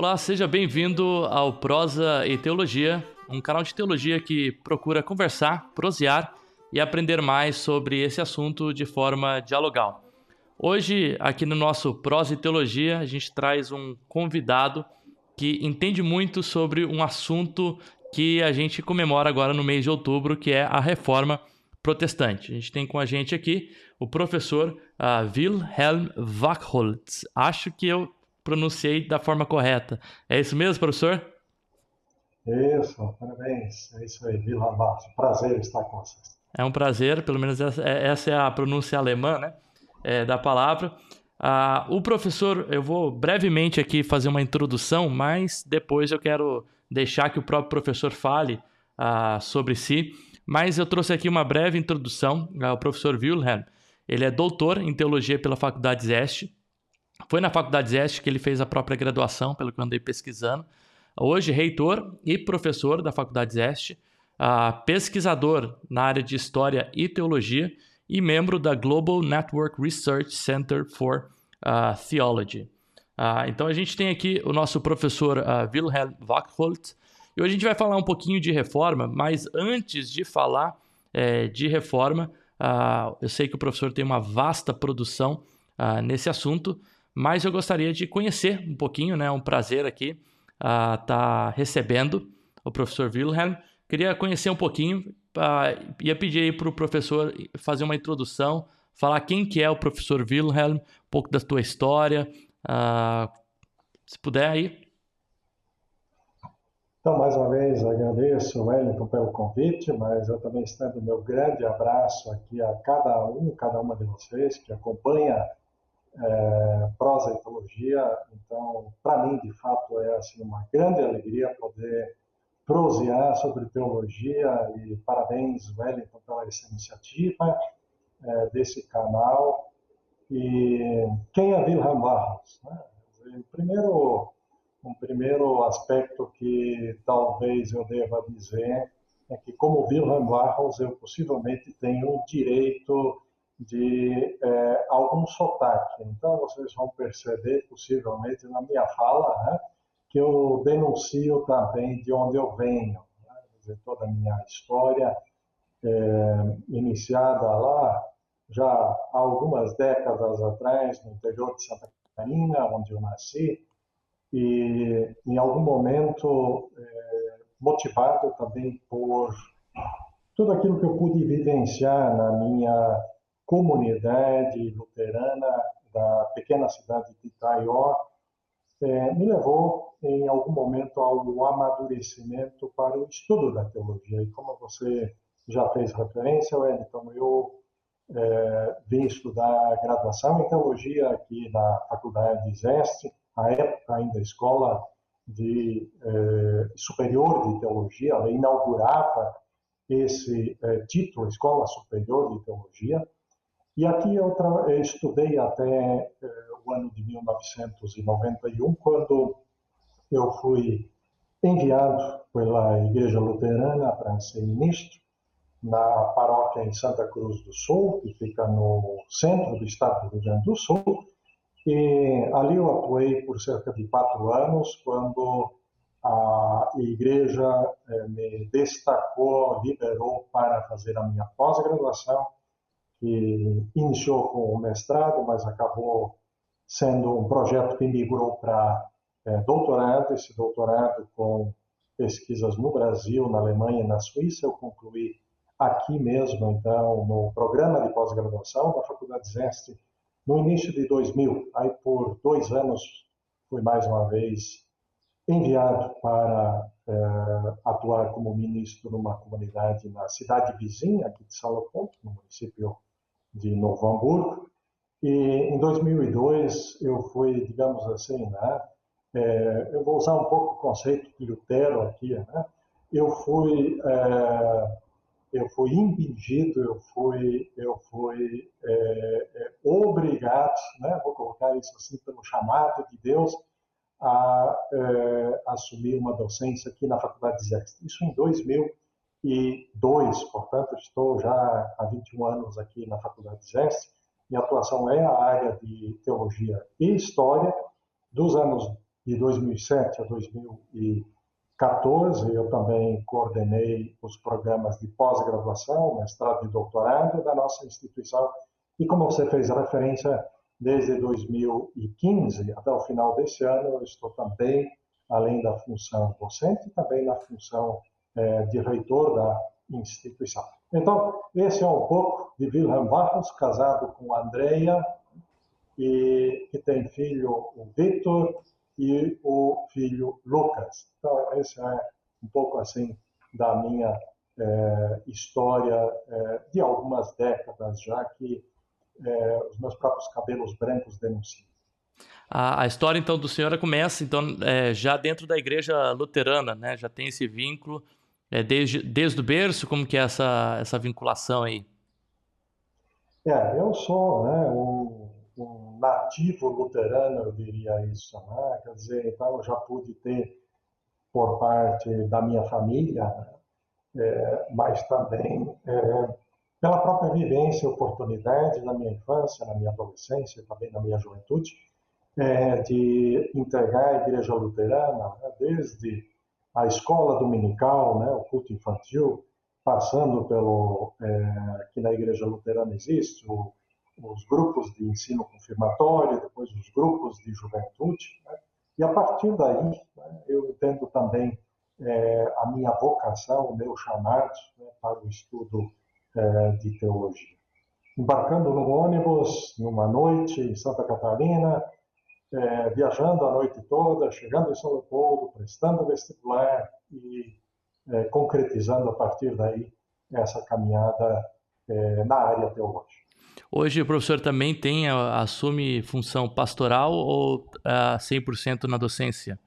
Olá, seja bem-vindo ao Prosa e Teologia, um canal de teologia que procura conversar, prosear e aprender mais sobre esse assunto de forma dialogal. Hoje, aqui no nosso Prosa e Teologia, a gente traz um convidado que entende muito sobre um assunto que a gente comemora agora no mês de outubro, que é a reforma protestante. A gente tem com a gente aqui o professor uh, Wilhelm Wachholz. Acho que eu pronunciei da forma correta. É isso mesmo, professor? Isso, parabéns. É isso aí, Wilhelm Wachholz. Prazer estar com vocês. É um prazer, pelo menos essa é, é a pronúncia alemã, né? É, da palavra. Uh, o professor, eu vou brevemente aqui fazer uma introdução, mas depois eu quero deixar que o próprio professor fale uh, sobre si. Mas eu trouxe aqui uma breve introdução ao professor Wilhelm. Ele é doutor em teologia pela Faculdade Zeste. Foi na Faculdade Zeste que ele fez a própria graduação, pelo que eu andei pesquisando. Hoje, reitor e professor da Faculdade Zeste, uh, pesquisador na área de História e Teologia e membro da Global Network Research Center for uh, Theology. Uh, então a gente tem aqui o nosso professor Wilhelm Wachholz, e hoje a gente vai falar um pouquinho de reforma, mas antes de falar é, de reforma, eu sei que o professor tem uma vasta produção nesse assunto, mas eu gostaria de conhecer um pouquinho, né? É um prazer aqui estar tá recebendo o professor Wilhelm. Queria conhecer um pouquinho, uh, ia pedir aí para o professor fazer uma introdução, falar quem que é o professor Wilhelm, um pouco da tua história, uh, se puder aí. Então, mais uma vez, agradeço, Wellington, pelo convite, mas eu também estendo meu grande abraço aqui a cada um, cada uma de vocês que acompanha é, prosa e teologia. Então, para mim, de fato, é assim, uma grande alegria poder prosear sobre teologia e parabéns, Wellington, pela essa iniciativa é, desse canal. E quem é Wilhelm Barros? Né? Primeiro, um primeiro aspecto que talvez eu deva dizer é que, como Wilhelm Barros, eu possivelmente tenho o direito de é, algum sotaque. Então, vocês vão perceber, possivelmente, na minha fala, né, que eu denuncio também de onde eu venho. Né? Toda a minha história é, iniciada lá, já há algumas décadas atrás, no interior de Santa Catarina, onde eu nasci, e em algum momento, é, motivado também por tudo aquilo que eu pude vivenciar na minha comunidade luterana da pequena cidade de Itaió, é, me levou em algum momento ao amadurecimento para o estudo da teologia. E como você já fez referência, Wellington, eu é, vim estudar graduação em teologia aqui na Faculdade de Zeste, a época ainda escola de é, superior de teologia, ela inaugurava esse é, título, Escola Superior de Teologia, e aqui eu, estudei até eh, o ano de 1991, quando eu fui enviado pela Igreja Luterana para ser ministro na paróquia em Santa Cruz do Sul, que fica no centro do estado do Rio Grande do Sul. E ali eu atuei por cerca de quatro anos, quando a igreja eh, me destacou, liberou para fazer a minha pós-graduação que iniciou com o mestrado, mas acabou sendo um projeto que migrou para é, doutorado. Esse doutorado com pesquisas no Brasil, na Alemanha e na Suíça, eu concluí aqui mesmo, então, no programa de pós-graduação da Faculdade Zeste, no início de 2000. Aí, por dois anos, fui mais uma vez enviado para é, atuar como ministro numa comunidade na cidade vizinha aqui de Salopont, no município de Novo Hamburgo. E em 2002 eu fui, digamos assim, né, é, eu vou usar um pouco o conceito de Lutero aqui, né, eu fui é, eu fui impedido, eu fui eu fui é, é obrigado, né, vou colocar isso assim pelo chamado de Deus a é, assumir uma docência aqui na Faculdade de Zeste. Isso em 2000 2002, portanto, estou já há 21 anos aqui na Faculdade de Minha atuação é a área de teologia e história. Dos anos de 2007 a 2014, eu também coordenei os programas de pós-graduação, mestrado e doutorado da nossa instituição. E como você fez referência, desde 2015 até o final desse ano, eu estou também, além da função docente, também na função é, de reitor da instituição. Então, esse é um pouco de Wilhelm Barros, casado com Andrea, e que tem filho o Victor e o filho Lucas. Então, esse é um pouco assim da minha é, história é, de algumas décadas já que os meus próprios cabelos brancos denunciam. A, a história então do senhor começa então é, já dentro da igreja luterana, né? Já tem esse vínculo é, desde, desde o berço, como que é essa, essa vinculação aí? É, eu sou né, um, um nativo luterano, eu diria isso, né? Quer dizer, então eu já pude ter por parte da minha família, né? é, mas também é, pela própria vivência e oportunidade na minha infância, na minha adolescência, também na minha juventude, é, de integrar a igreja luterana, né? desde a escola dominical, né, o culto infantil, passando pelo é, que na igreja luterana existe o, os grupos de ensino confirmatório, depois os grupos de juventude, né, e a partir daí né, eu entendo também é, a minha vocação, o meu chamado né, para o estudo é, de teologia. Embarcando no ônibus numa noite em Santa Catarina, é, viajando a noite toda, chegando em São Leopoldo, prestando vestibular e é, concretizando a partir daí essa caminhada é, na área teológica. Hoje o professor também tem, assume função pastoral ou uh, 100% na docência?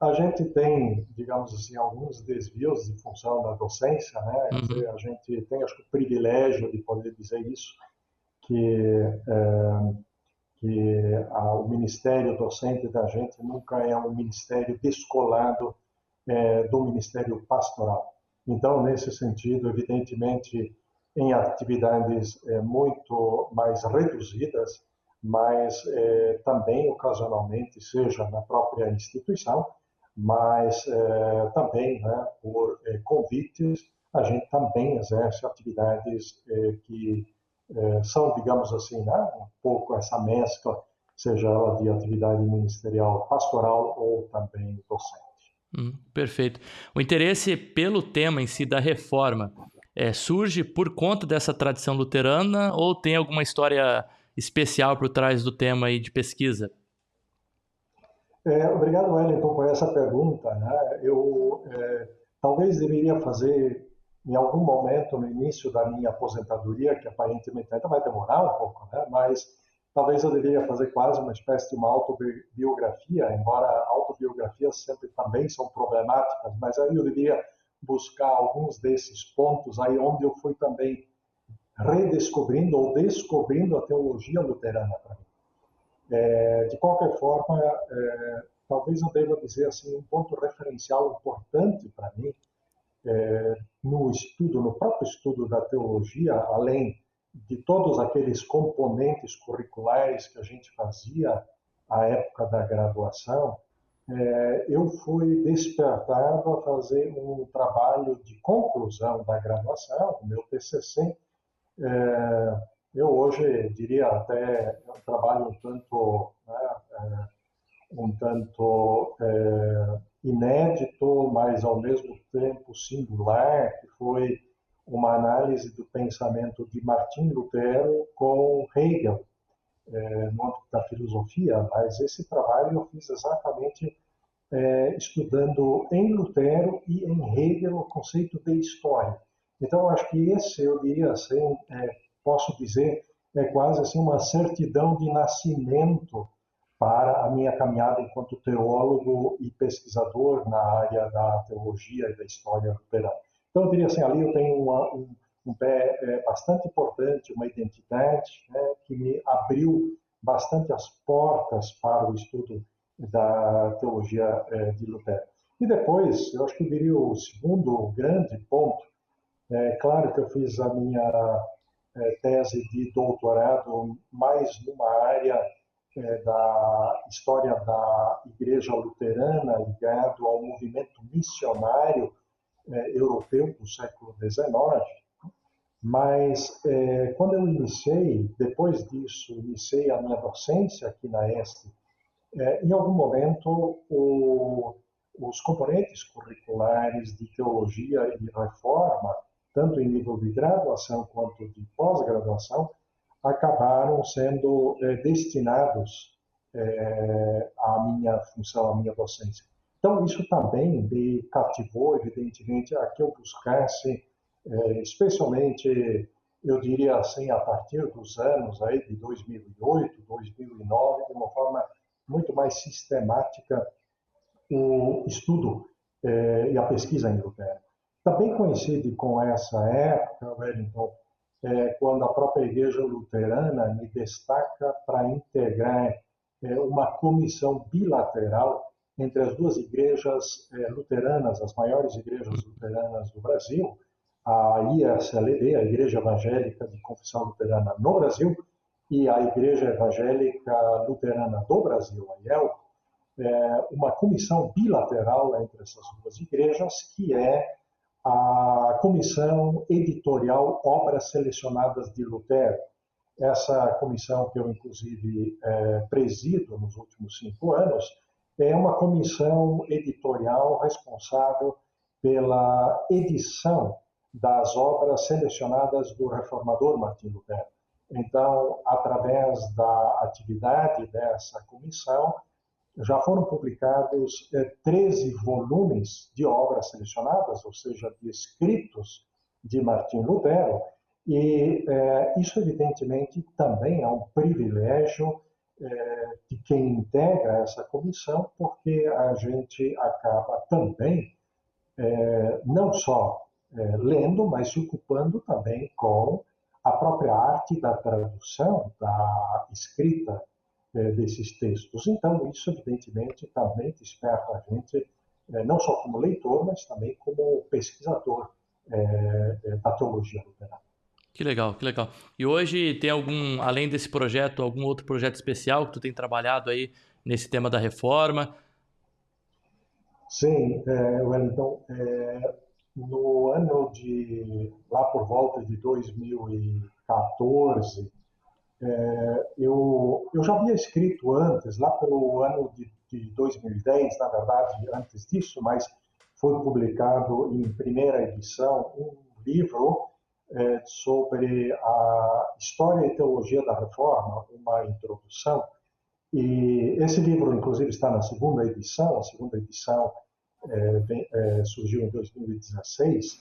A gente tem, digamos assim, alguns desvios de função na docência, né? Uhum. A gente tem, acho que, o privilégio de poder dizer isso, que é, que a, o ministério docente da gente nunca é um ministério descolado é, do ministério pastoral. Então, nesse sentido, evidentemente, em atividades é, muito mais reduzidas, mas é, também ocasionalmente, seja na própria instituição, mas é, também né, por é, convites, a gente também exerce atividades é, que é, são, digamos assim, né, um pouco essa mescla, seja ela de atividade ministerial pastoral ou também docente. Hum, perfeito. O interesse pelo tema em si da reforma é, surge por conta dessa tradição luterana ou tem alguma história especial por trás do tema aí de pesquisa? É, obrigado, Wellington, por essa pergunta. Né? Eu é, talvez deveria fazer em algum momento no início da minha aposentadoria, que aparentemente ainda vai demorar um pouco, né? mas talvez eu deveria fazer quase uma espécie de uma autobiografia, embora autobiografias sempre também são problemáticas, mas aí eu deveria buscar alguns desses pontos aí onde eu fui também redescobrindo ou descobrindo a teologia luterana para mim. É, de qualquer forma, é, talvez eu deva dizer assim um ponto referencial importante para mim é, no estudo, no próprio estudo da teologia, além de todos aqueles componentes curriculares que a gente fazia à época da graduação, é, eu fui despertado a fazer um trabalho de conclusão da graduação, o meu TCC. É, eu hoje diria até um trabalho um tanto, né, é, um tanto é, inédito, mas ao mesmo tempo singular, que foi uma análise do pensamento de Martim Lutero com Hegel, é, no âmbito da filosofia, mas esse trabalho eu fiz exatamente é, estudando em Lutero e em Hegel o conceito de história. Então, acho que esse, eu diria assim, é, posso dizer, é quase assim uma certidão de nascimento para a minha caminhada enquanto teólogo e pesquisador na área da teologia e da história luterana. Então, eu diria assim, ali eu tenho uma, um, um, pé é, bastante importante, uma identidade né, que me abriu bastante as portas para o estudo da teologia é, de Lutero. E depois, eu acho que eu diria o segundo grande ponto, é claro que eu fiz a minha é, tese de doutorado mais numa área é, da história da Igreja Luterana ligado ao movimento missionário é, europeu do século XIX, mas é, quando eu iniciei, depois disso, iniciei a minha docência aqui na EST, é, em algum momento o, os componentes curriculares de teologia e reforma, tanto em nível de graduação quanto de pós-graduação, acabaram sendo é, destinados é, à minha função, à minha docência. Então, isso também me cativou, evidentemente, a que eu buscasse é, especialmente, eu diria assim, a partir dos anos aí de 2008, 2009, de uma forma muito mais sistemática, o estudo e a pesquisa em Lutero. Também coincide com essa época, Wellington, é, quando a própria Igreja Luterana me destaca para integrar é, uma comissão bilateral entre as duas igrejas é, luteranas, as maiores igrejas luteranas do Brasil, a ISLD, a Igreja Evangélica de Confissão Luterana no Brasil, e a Igreja Evangélica Luterana do Brasil, a IEL, é uma comissão bilateral entre essas duas igrejas, que é a Comissão Editorial Obras Selecionadas de Lutero. Essa comissão, que eu inclusive é, presido nos últimos cinco anos, é uma comissão editorial responsável pela edição das obras selecionadas do reformador Martim Lutero. Então, através da atividade dessa comissão, já foram publicados 13 eh, volumes de obras selecionadas, ou seja, de escritos de Martim Lutero, e é, isso, evidentemente, também é um privilégio é, de quem integra essa comissão, porque a gente acaba também é, não só é, lendo, mas se ocupando também com a própria arte da tradução, da escrita é, desses textos. Então, isso, evidentemente, também desperta a gente, é, não só como leitor, mas também como pesquisador é, é, da teologia luterana. Que legal, que legal. E hoje tem algum, além desse projeto, algum outro projeto especial que tu tem trabalhado aí nesse tema da reforma? Sim, é, Wellington, é, no ano de, lá por volta de 2014, é, eu, eu já havia escrito antes, lá pelo ano de, de 2010, na verdade, antes disso, mas foi publicado em primeira edição um livro é, sobre a história e teologia da reforma, uma introdução. E esse livro, inclusive, está na segunda edição. A segunda edição é, é, surgiu em 2016,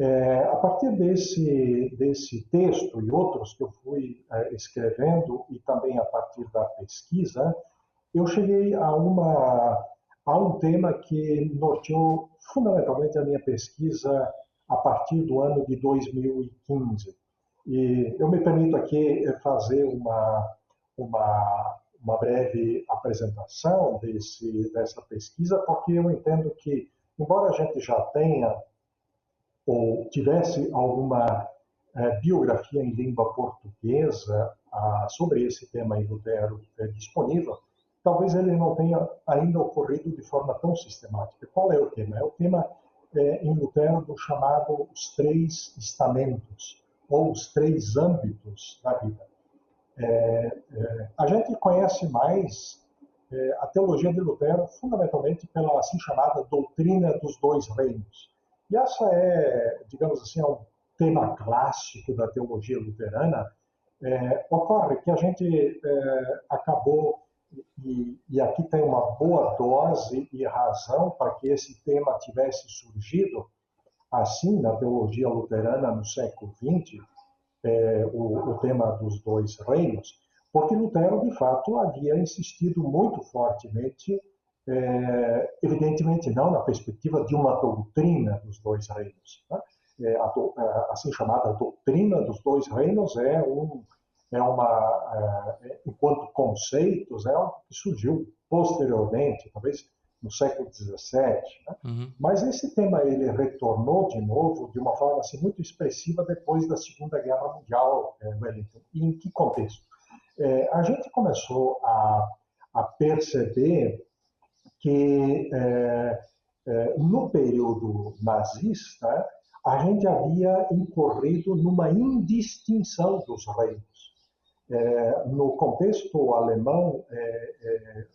é, a partir desse, desse texto e outros que eu fui é, escrevendo, e também a partir da pesquisa, eu cheguei a, uma, a um tema que norteou fundamentalmente a minha pesquisa a partir do ano de 2015. E eu me permito aqui fazer uma, uma uma breve apresentação desse, dessa pesquisa, porque eu entendo que, embora a gente já tenha ou tivesse alguma é, biografia em língua portuguesa ah, sobre esse tema em Lutero é, disponível, talvez ele não tenha ainda ocorrido de forma tão sistemática. Qual é o tema? É o tema é, em Lutero do chamado os três estamentos, ou os três âmbitos da vida. A gente conhece mais a teologia de Lutero fundamentalmente pela assim chamada doutrina dos dois reinos. E essa é, digamos assim, é um tema clássico da teologia luterana. É, ocorre que a gente é, acabou, e, e aqui tem uma boa dose e razão para que esse tema tivesse surgido assim na teologia luterana no século XX, é, o, o tema dos dois reinos, porque Lutero, de fato, havia insistido muito fortemente, é, evidentemente não na perspectiva de uma doutrina dos dois reinos. Né? É, a, a, assim chamada doutrina dos dois reinos é, um, é uma, é, enquanto conceitos, é algo que surgiu posteriormente, talvez no século XVII. Né? Uhum. Mas esse tema ele retornou de novo de uma forma assim, muito expressiva depois da Segunda Guerra Mundial, é, Wellington. E em que contexto? é, a gente começou a, a perceber que é, é, no período nazista a gente havia incorrido numa indistinção dos reinos. É, no contexto alemão é, é,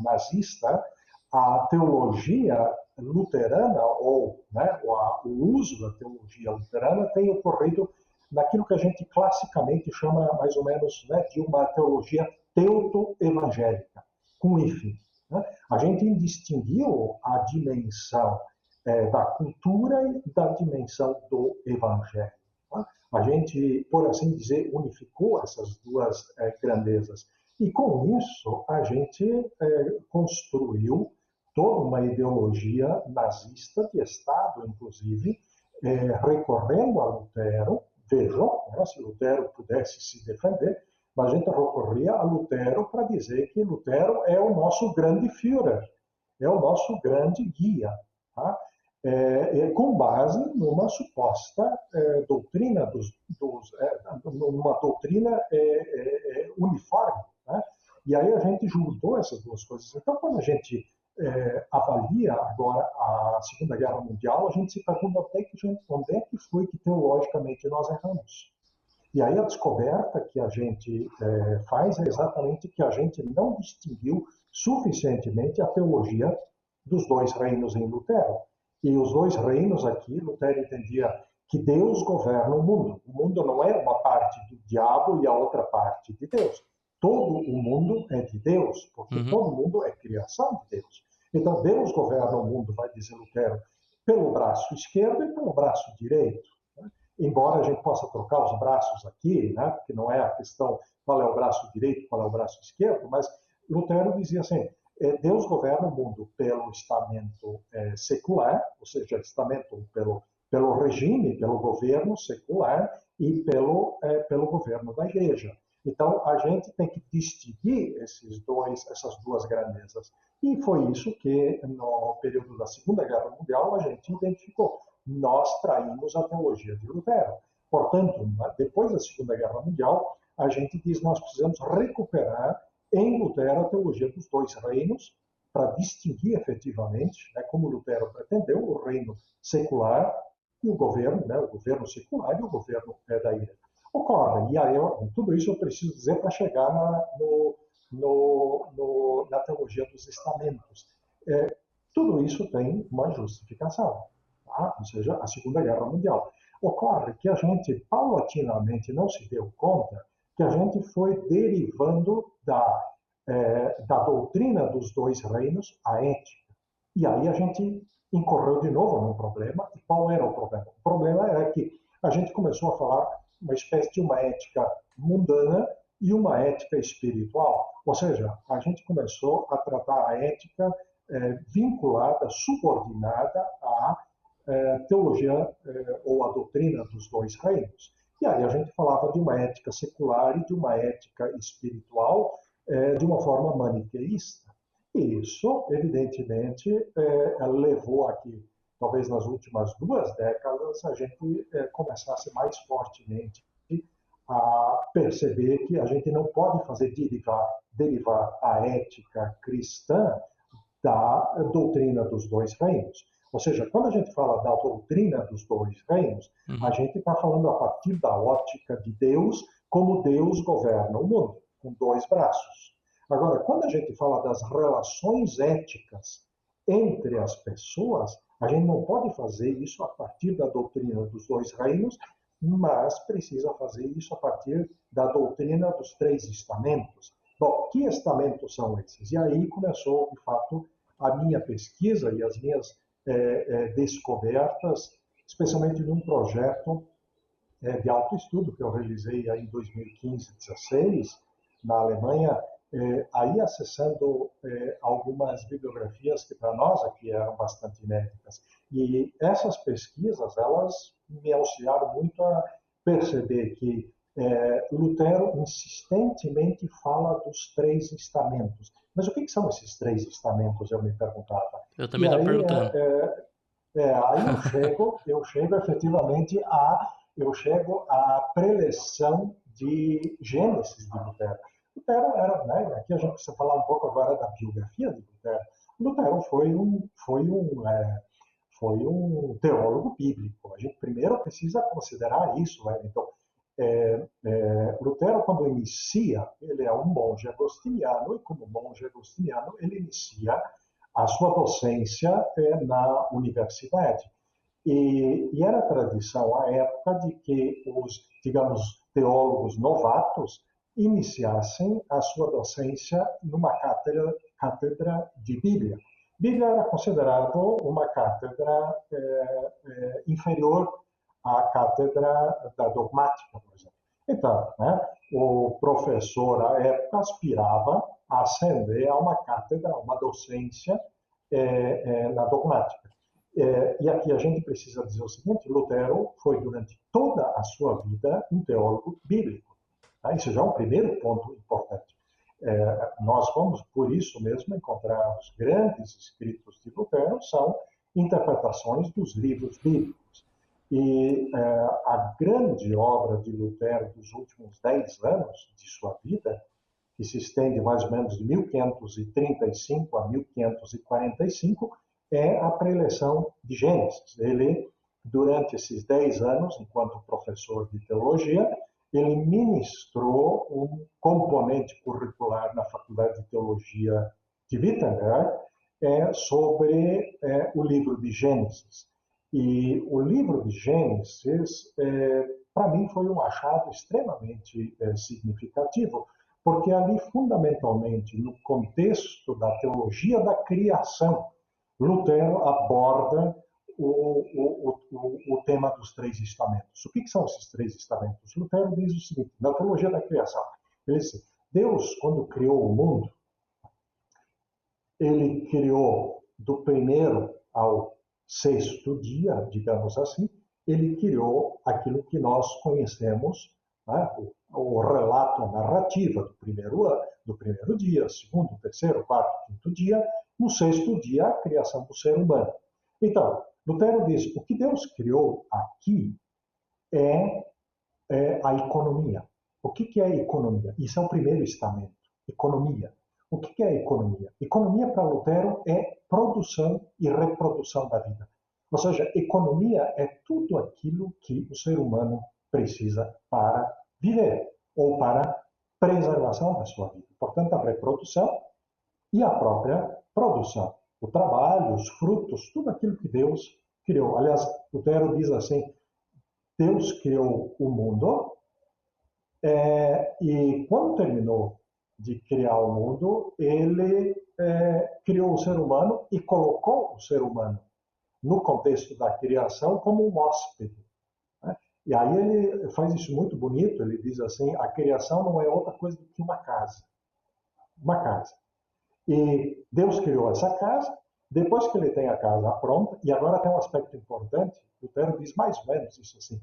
nazista, a teologia luterana ou né, o uso da teologia luterana tem ocorrido naquilo que a gente classicamente chama mais ou menos né, de uma teologia teuto-evangélica, com hífen. Né? A gente distinguiu a dimensão é, da cultura e da dimensão do evangelho. Tá? A gente, por assim dizer, unificou essas duas é, grandezas. E com isso, a gente é, construiu toda uma ideologia nazista de Estado, inclusive, é, recorrendo a Lutero. Vejam, né, se Lutero pudesse se defender, a gente recorria a Lutero para dizer que Lutero é o nosso grande Führer, é o nosso grande guia, tá? é, é, com base numa suposta é, doutrina dos, dos é, numa doutrina é, uniforme, né? E aí a gente juntou essas duas coisas. Então, quando a gente avalia agora a Segunda Guerra Mundial, a gente se pergunta onde é que, onde é que foi que teologicamente nós erramos. E aí a descoberta que a gente é, faz é exatamente que a gente não distinguiu suficientemente a teologia dos dois reinos em Lutero. E os dois reinos aqui, Lutero entendia que Deus governa o mundo. O mundo não é uma parte do diabo e a outra parte de Deus. Todo o mundo é de Deus, porque uhum. todo mundo é criação de Deus. Então Deus governa o mundo, vai dizer Lutero, pelo braço esquerdo e pelo braço direito embora a gente possa trocar os braços aqui, né, porque não é a questão qual é o braço direito, qual é o braço esquerdo, mas Lutero dizia assim, é, Deus governa o mundo pelo estamento é, secular, ou seja, estamento pelo, pelo regime, pelo governo secular e pelo, é, pelo governo da igreja. Então, a gente tem que distinguir esses dois, essas duas grandezas. E foi isso que, no período da Segunda Guerra Mundial, a gente identificou nós traímos a teologia de Lutero. Portanto, depois da Segunda Guerra Mundial, a gente diz nós precisamos recuperar em Lutero a teologia dos dois reinos para distinguir efetivamente, né, como Lutero pretendeu, o reino secular e o governo, né, o governo secular e o governo é, da igreja. Ocorre, e aí eu, tudo isso eu preciso dizer para chegar na, no, no, no, na teologia dos estamentos. É, tudo isso tem uma justificação ou seja, a Segunda Guerra Mundial. Ocorre que a gente paulatinamente não se deu conta que a gente foi derivando da, é, da doutrina dos dois reinos à ética. E aí a gente incorreu de novo num problema. E qual era o problema? O problema era que a gente começou a falar uma espécie de uma ética mundana e uma ética espiritual. Ou seja, a gente começou a tratar a ética é, vinculada, subordinada à é, teologia é, ou a doutrina dos dois reinos. E aí a gente falava de uma ética secular e de uma ética espiritual é, de uma forma maniqueísta. E isso, evidentemente, levou a que, talvez nas últimas duas décadas, a gente começasse mais fortemente a perceber que a gente não pode fazer derivar, derivar a ética cristã da doutrina dos dois reinos. Ou seja, quando a gente fala da doutrina dos dois reinos, uhum. a gente está falando a partir da ótica de Deus, como Deus governa o mundo, com dois braços. Agora, quando a gente fala das relações éticas entre as pessoas, a gente não pode fazer isso a partir da doutrina dos dois reinos, mas precisa fazer isso a partir da doutrina dos três estamentos. Bom, que estamentos são esses? E aí começou, de fato, a minha pesquisa e as minhas é, é, descobertas, especialmente num projeto é, de autoestudo que eu realizei aí em 2015, 2016, na Alemanha, é, aí acessando algumas bibliografias que para nós aqui eram bastante inéditas. E essas pesquisas, elas me auxiliaram muito a perceber que é, Lutero insistentemente fala dos três estamentos. Mas o que, que são esses três estamentos, eu me perguntava. Eu também estou perguntando. É, é, aí eu chego, eu chego efetivamente a, eu chego à preleção de Gênesis de Lutero. Lutero era, né, aqui a gente precisa falar um pouco agora da biografia de Lutero. Lutero foi um, foi um, é, foi um teólogo bíblico. A gente primeiro precisa considerar isso, né? então é, é, Lutero, quando inicia, ele é um monge agostiniano, e como monge agostiniano, ele inicia a sua docência é, na universidade. E, e, era tradição à época de que os, digamos, teólogos novatos iniciassem a sua docência numa cátedra, cátedra de Bíblia. Bíblia era considerado uma cátedra é, é, inferior à cátedra da dogmática, por exemplo. Então, né, o professor, à época, aspirava a ascender a uma cátedra, a uma docência é, é, na dogmática. É, e aqui a gente precisa dizer o seguinte: Lutero foi, durante toda a sua vida, um teólogo bíblico. Tá? Isso já é um primeiro ponto importante. É, nós vamos, por isso mesmo, encontrar os grandes escritos de Lutero são interpretações dos livros bíblicos. E é, a grande obra de Lutero dos últimos dez anos de sua vida, que se estende mais ou menos de 1535 a 1545, é a preleção de Gênesis. Ele, durante esses dez anos, enquanto professor de teologia, ele ministrou um componente curricular na Faculdade de Teologia de Wittenberg é, sobre é, o livro de Gênesis. E o livro de Gênesis, é, para mim, foi um achado extremamente é, significativo, porque ali, fundamentalmente, no contexto da teologia da criação, Lutero aborda o, o, o, o, tema dos três estamentos. O que, que, são esses três estamentos? Lutero diz o seguinte, na teologia da criação, ele diz, Deus, quando criou o mundo, ele criou do primeiro ao sexto dia, digamos assim, ele criou aquilo que nós conhecemos, né, o, o, relato, a narrativa do primeiro, do primeiro dia, segundo, terceiro, quarto, quinto dia, no sexto dia, a criação do ser humano. Então, Lutero diz: o que Deus criou aqui é, é a economia. O que, que é economia? Isso é o primeiro estamento. Economia. O que, é economia? Economia para Lutero é produção e reprodução da vida. Ou seja, economia é tudo aquilo que o ser humano precisa para viver ou para preservação da sua vida. Portanto, a reprodução e a própria produção o trabalho, os frutos, tudo aquilo que Deus criou. Aliás, Lutero diz assim: Deus criou o mundo é, e quando terminou de criar o mundo, ele é, criou o ser humano e colocou o ser humano no contexto da criação como um hóspede. Né? E aí ele faz isso muito bonito, ele diz assim, a criação não é outra coisa do que uma casa. Uma casa. E Deus criou essa casa, depois que ele tem a casa pronta, e agora tem um aspecto importante, Lutero diz mais ou menos isso assim,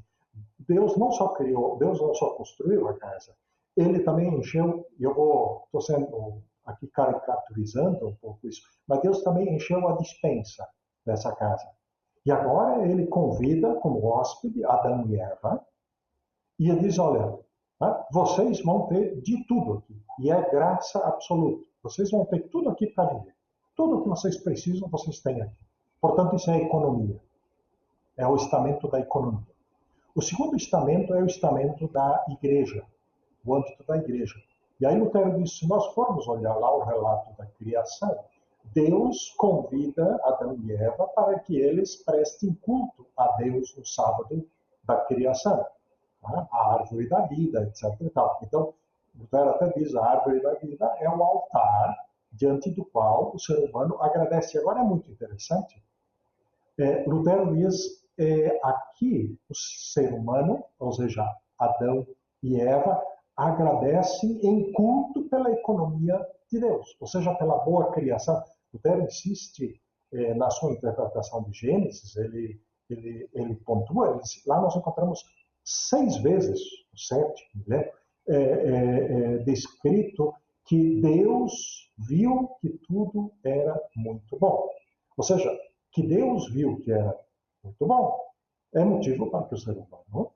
Deus não só criou, Deus não só construiu a casa, ele também encheu, e eu vou, estou sendo aqui caricaturizando um pouco isso, mas Deus também encheu a dispensa dessa casa. E agora ele convida como hóspede Adão e Eva, e ele diz, olha, né, vocês vão ter de tudo aqui, e é graça absoluta. Vocês vão ter tudo aqui para viver. Tudo o que vocês precisam, vocês têm aqui. Portanto, isso é economia. É o estamento da economia. O segundo estamento é o estamento da igreja, o âmbito da igreja. E aí Lutero diz, se nós formos olhar lá o relato da criação, Deus convida Adão e Eva para que eles prestem culto a Deus no sábado da criação. Tá? A árvore da vida, etc. Então, Lutero até diz, a árvore da vida é o altar diante do qual o ser humano agradece. Agora é muito interessante. É, Lutero diz, é, aqui o ser humano, ou seja, Adão e Eva, agradecem em culto pela economia de Deus, ou seja, pela boa criação. Lutero insiste é, na sua interpretação de Gênesis, ele, ele, ele pontua, ele lá nós encontramos seis vezes, sete, né, é, é, é, descrito que Deus viu que tudo era muito bom. Ou seja, que Deus viu que era muito bom é motivo para que o ser humano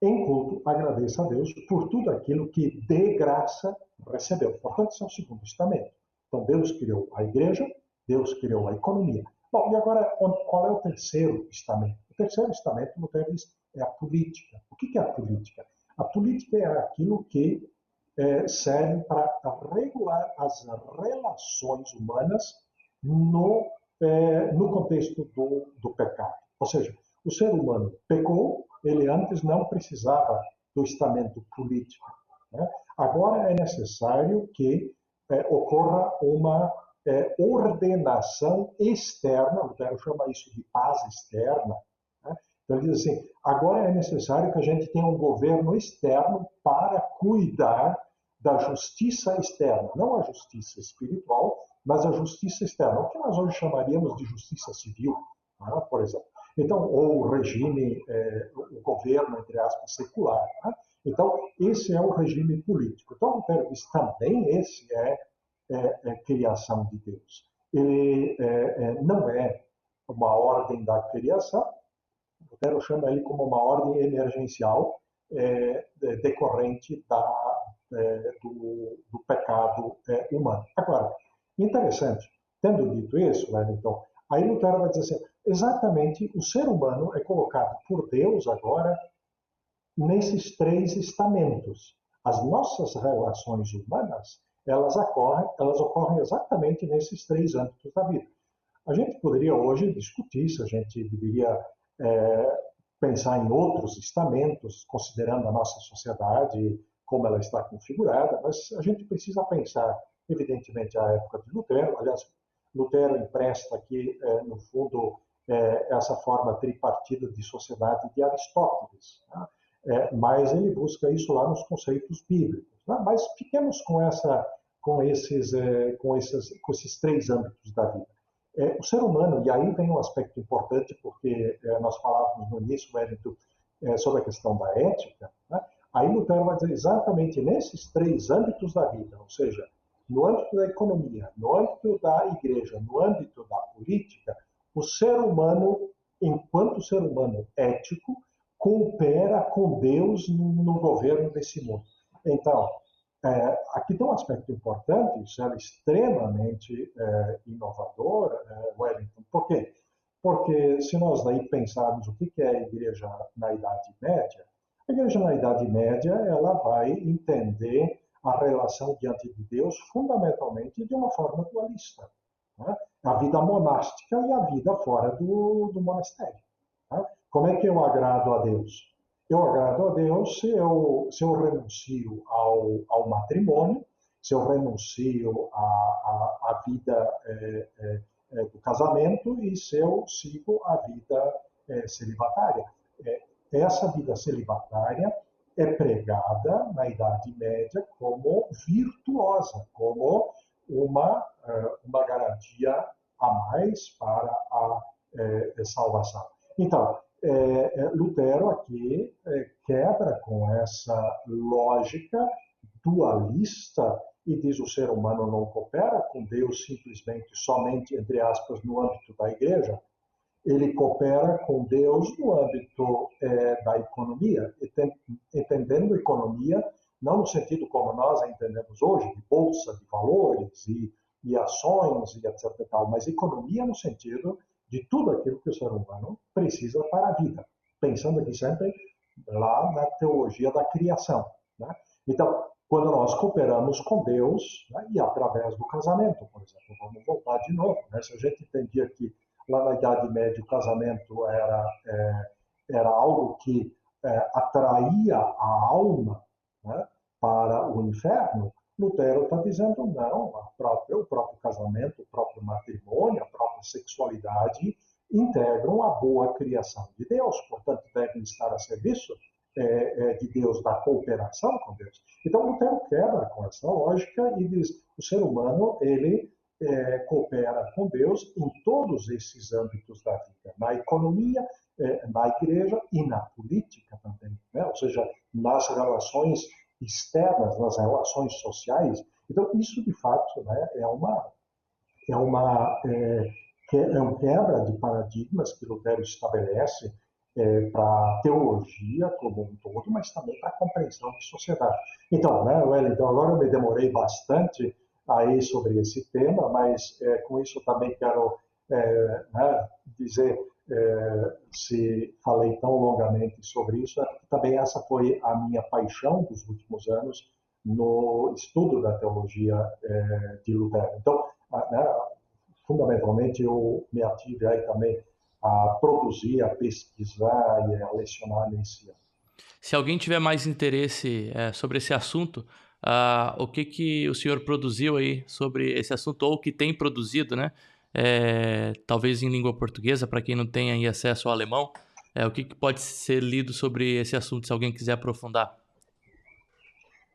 em culto, agradeça a Deus por tudo aquilo que de graça recebeu. Portanto, isso é o segundo estamento. Então, Deus criou a igreja, Deus criou a economia. Bom, e agora, qual é o terceiro estamento? O terceiro estamento, diz, é a política. O que é a política? A política é aquilo que é, serve para regular as relações humanas no, é, no contexto do, do pecado. Ou seja, o ser humano pecou, ele antes não precisava do estamento político. Né? Agora é necessário que é, ocorra uma é, ordenação externa, Lutero chama isso de paz externa. Né? Então ele diz assim: agora é necessário que a gente tenha um governo externo para cuidar da justiça externa, não a justiça espiritual, mas a justiça externa, o que nós hoje chamaríamos de justiça civil, né? por exemplo. Então, ou o regime, é, o governo, entre aspas, secular. Né? Então, esse é o regime político. Então, diz também esse é, é, é criação de Deus. Ele é, é, não é uma ordem da criação, Lutero chama ele como uma ordem emergencial é, decorrente da, do, do, pecado humano. Agora, interessante, tendo dito isso, então, aí Lutero vai dizer assim, exatamente o ser humano é colocado por Deus agora nesses três estamentos. As nossas relações humanas, elas ocorrem, elas ocorrem exatamente nesses três âmbitos da vida. A gente poderia hoje discutir se a gente deveria é, pensar em outros estamentos, considerando a nossa sociedade, como ela está configurada, mas a gente precisa pensar, evidentemente, a época de Lutero. Aliás, Lutero empresta aqui, é, no fundo, é, essa forma tripartida de sociedade de Aristóteles. Né? É, mas ele busca isso lá nos conceitos bíblicos. Né? Mas fiquemos com, essa, com, esses, é, com, esses, com esses três âmbitos da vida. É, o ser humano, e aí vem um aspecto importante, porque é, nós falávamos no início, Wellington, é, sobre a questão da ética, né? aí Lutero vai dizer exatamente nesses três âmbitos da vida, ou seja, no âmbito da economia, no âmbito da igreja, no âmbito da política, o ser humano, enquanto ser humano ético, coopera com Deus no governo desse mundo. Então, é, aqui tem um aspecto importante, isso é extremamente é, inovador, é, Wellington. Por quê? Porque se nós daí pensarmos o que é a igreja na Idade Média, a igreja na Idade Média ela vai entender a relação diante de Deus fundamentalmente de uma forma dualista. Né? A vida monástica e a vida fora do, do monastério. Né? Como é que eu agrado a Deus? Eu agrado a Deus se eu, se eu renuncio ao, ao matrimônio, se eu renuncio à, à, à vida é, é, é, do casamento e se eu sigo a vida é, celibatária. É, essa vida celibatária é pregada na Idade Média como virtuosa, como uma, é, uma garantia a mais para a salvação. Então, é, é, Lutero aqui é, quebra com essa lógica dualista e diz o ser humano não coopera com Deus simplesmente, somente, entre aspas, no âmbito da igreja, ele coopera com Deus no âmbito é, da economia, entendendo economia não no sentido como nós a entendemos hoje, de bolsa de valores e, e ações e etc. Tal, mas economia no sentido de tudo aquilo que o ser humano precisa para a vida, pensando aqui sempre lá na teologia da criação. Né? Então, quando nós cooperamos com Deus, né, e através do casamento, por exemplo, vamos voltar de novo, né? se a gente entendia que lá na Idade Média o casamento era, é, era algo que é, atraía a alma o inferno, Lutero está dizendo não, própria, o próprio casamento, o próprio matrimônio, a própria sexualidade integram a boa criação de Deus, portanto devem estar a serviço é, é, de Deus, da cooperação com Deus. Então Lutero quebra com essa lógica e diz o ser humano ele é, coopera com Deus em todos esses âmbitos da vida, na economia, é, na igreja e na política também, né? ou seja, nas relações externas nas relações sociais. Então, isso de fato né, é uma é uma é, é um quebra de paradigmas que Lutero estabelece é, para a teologia como um todo, mas também para a compreensão de sociedade. Então, né, Wellington, agora eu me demorei bastante aí sobre esse tema, mas é, com isso também quero é, né, dizer é, se falei tão longamente sobre isso, é também essa foi a minha paixão dos últimos anos no estudo da teologia é, de Lutero. Então, né, fundamentalmente, eu me ative aí também a produzir, a pesquisar e a lecionar nesse ano. Se alguém tiver mais interesse é, sobre esse assunto, uh, o que, que o senhor produziu aí sobre esse assunto, ou que tem produzido, né? É, talvez em língua portuguesa, para quem não tem aí acesso ao alemão, é, o que, que pode ser lido sobre esse assunto, se alguém quiser aprofundar?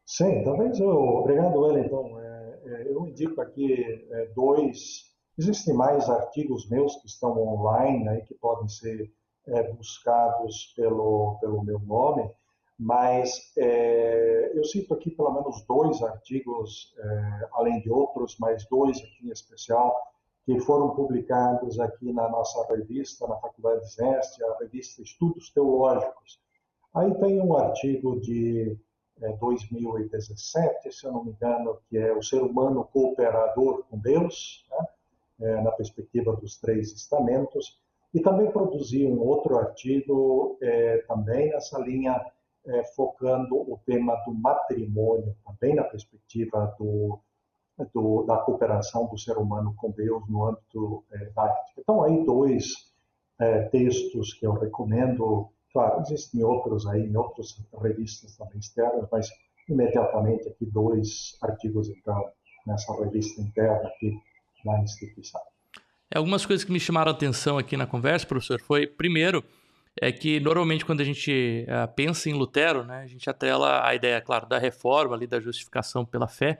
Sim, talvez eu. Obrigado, Wellington. É, é, eu indico aqui é, dois. Existem mais artigos meus que estão online, aí, que podem ser é, buscados pelo, pelo meu nome, mas é, eu cito aqui pelo menos dois artigos, é, além de outros, mas dois aqui em especial, que foram publicados aqui na nossa revista, na Faculdade Zeste, a revista Estudos Teológicos. Aí tem um artigo de é, 2017, se eu não me engano, que é o ser humano cooperador com Deus, né? é, na perspectiva dos três estamentos, e também produzi um outro artigo é, também nessa linha, focando o tema do matrimônio, também na perspectiva do, do, da cooperação do ser humano com Deus no âmbito é, da ética. Então, aí dois é, textos que eu recomendo Claro, existem outros aí, em outras revistas também externas, mas imediatamente aqui dois artigos, então, nessa revista interna aqui na instituição. É, algumas coisas que me chamaram a atenção aqui na conversa, professor, foi, primeiro, é que normalmente quando a gente uh, pensa em Lutero, né, a gente atrela a ideia, claro, da reforma, ali, da justificação pela fé,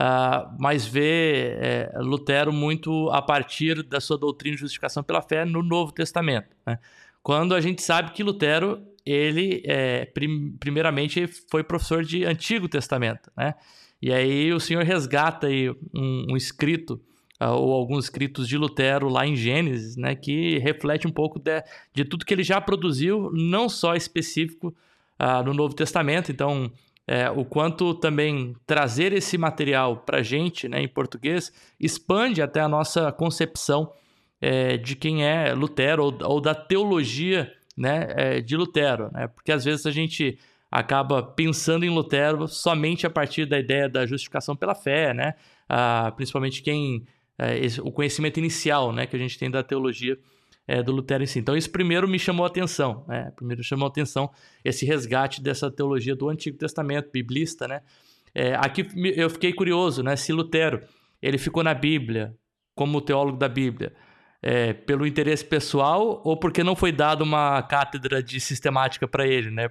uh, mas vê é, Lutero muito a partir da sua doutrina de justificação pela fé no Novo Testamento. Né? quando a gente sabe que Lutero, ele, é, prim, primeiramente, foi professor de Antigo Testamento, né? E aí o senhor resgata aí um, um escrito, uh, ou alguns escritos de Lutero lá em Gênesis, né? Que reflete um pouco de, de tudo que ele já produziu, não só específico uh, no Novo Testamento, então... É, o quanto também trazer esse material para a gente, né, em português, expande até a nossa concepção é, de quem é Lutero ou, ou da teologia né, é, de Lutero, né? porque às vezes a gente acaba pensando em Lutero somente a partir da ideia da justificação pela fé, né? Ah, principalmente quem é, o conhecimento inicial, né, que a gente tem da teologia é, do Lutero em si. Então isso primeiro me chamou a atenção, né? Primeiro chamou a atenção esse resgate dessa teologia do Antigo Testamento biblista, né? É, aqui eu fiquei curioso, né? Se Lutero ele ficou na Bíblia como teólogo da Bíblia é, pelo interesse pessoal ou porque não foi dada uma cátedra de sistemática para ele, né?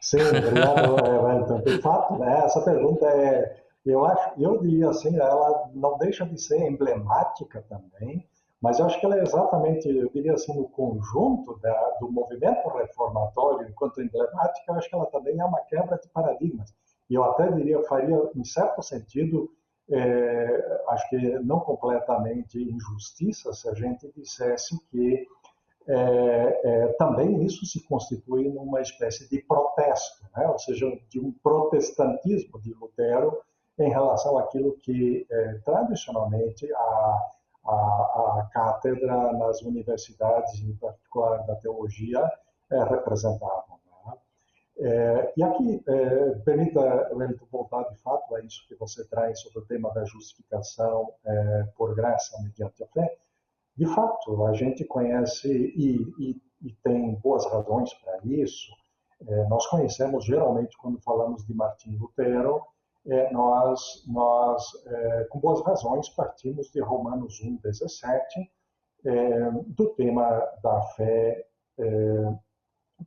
Sim, obrigado, Wellington. De fato, né, essa pergunta é, eu acho, eu diria assim, ela não deixa de ser emblemática também, mas eu acho que ela é exatamente, eu diria assim, no conjunto da, do movimento reformatório, enquanto emblemática, eu acho que ela também é uma quebra de paradigmas. E eu até diria, faria, em certo sentido, é, acho que não completamente injustiça se a gente dissesse que é, é, também isso se constitui numa espécie de protesto, né? ou seja, de um protestantismo de Lutero em relação àquilo que é, tradicionalmente a, a, a, cátedra nas universidades, em particular da teologia, é, representava. É, e aqui, é, permita, Wellington, voltar de fato a isso que você traz sobre o tema da justificação é, por graça mediante a fé. De fato, a gente conhece e, e, e tem boas razões para isso. É, nós conhecemos, geralmente, quando falamos de Martim Lutero, é, nós, nós é, com boas razões, partimos de Romanos 1, 17, do tema da fé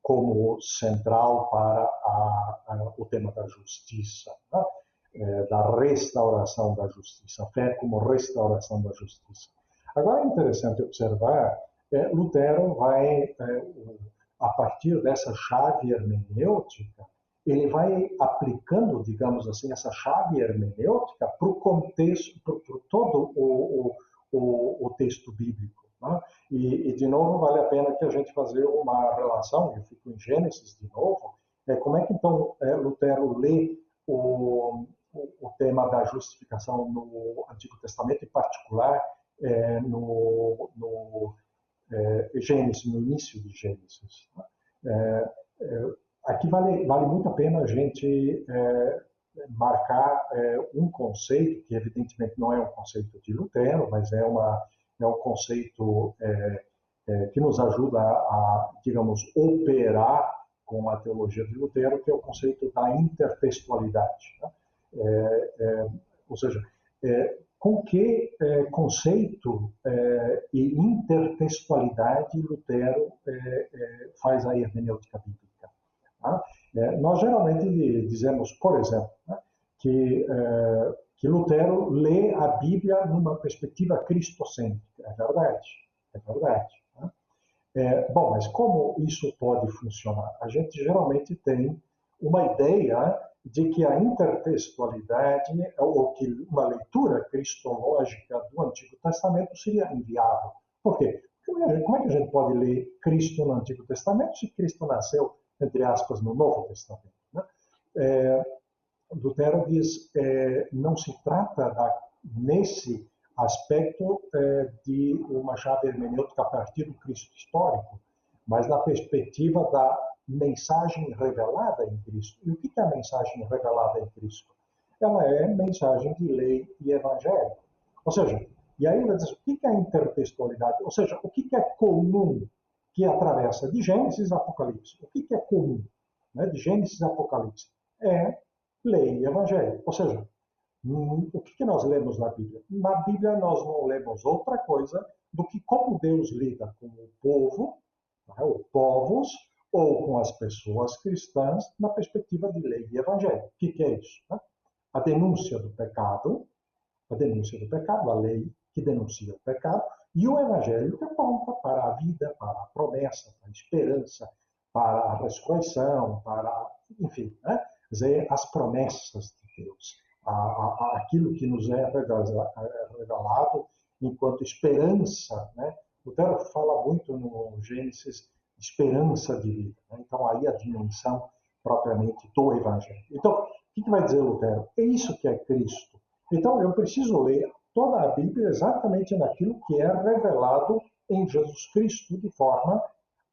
como central para a, a, o tema da justiça, né? é, da restauração da justiça, fé como restauração da justiça. Agora é interessante observar, é, Lutero vai, é, a partir dessa chave hermenêutica, ele vai aplicando, digamos assim, essa chave hermenêutica para o contexto, para todo o, o, o, texto bíblico. Né? E, e, de novo, vale a pena que a gente fazer uma relação, eu fico em Gênesis de novo, é, como é que então é, Lutero lê o, o, tema da justificação no Antigo Testamento, em particular é, no, no é, Gênesis, no início de Gênesis. Né? É, é, aqui vale, vale muito a pena a gente é, marcar um conceito, que evidentemente não é um conceito de Lutero, mas é, uma, é um conceito que nos ajuda a, digamos, operar com a teologia de Lutero, que é o conceito da intertextualidade. Né? É, é, ou seja, é, com que é, conceito é, e intertextualidade Lutero é, faz a hermenêutica bíblica? Tá? nós geralmente dizemos, por exemplo, né, que, que Lutero lê a Bíblia numa perspectiva cristocêntrica. É verdade, é verdade. É, bom, mas como isso pode funcionar? A gente geralmente tem uma ideia de que a intertextualidade, ou que uma leitura cristológica do Antigo Testamento seria inviável. Por quê? Como é que a gente pode ler Cristo no Antigo Testamento se Cristo nasceu, entre aspas, no Novo Testamento? Né? É, Lutero diz, é, não se trata da, nesse aspecto é, de uma chave hermenêutica a partir do Cristo histórico, mas na perspectiva da mensagem revelada em Cristo. E o que é a mensagem revelada em Cristo? Ela é mensagem de lei e evangelho. Ou seja, e aí ele diz, o que é intertextualidade? Ou seja, o que é comum que atravessa de Gênesis a Apocalipse? O que é comum né, de Gênesis a Apocalipse? É lei e evangelho. Ou seja, Hum, o que, que nós lemos na Bíblia? Na Bíblia nós não lemos outra coisa do que como Deus lida com o povo, né, ou povos, ou com as pessoas cristãs na perspectiva de lei e evangelho. O que, que é isso? Né? A denúncia do pecado, a denúncia do pecado, a lei que denuncia o pecado, e o evangelho que aponta para a vida, para a promessa, para a esperança, para a ressurreição, para, enfim, né? dizer, as promessas de Deus a, a, aquilo que nos é revelado enquanto esperança. Né? Lutero fala muito no Gênesis esperança de vida. Né? Então, aí a dimensão propriamente do Evangelho. Então, o que vai dizer Lutero? É isso que é Cristo. Então, eu preciso ler toda a Bíblia exatamente naquilo que é revelado em Jesus Cristo de forma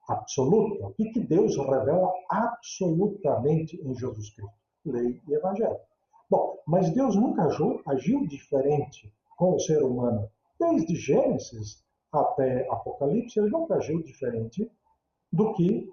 absoluta. O que, Deus revela absolutamente em Jesus Cristo? Lei e Evangelho. Bom, mas Deus nunca agiu, agiu diferente com o ser humano. Desde Gênesis até Apocalipse, ele nunca agiu diferente do que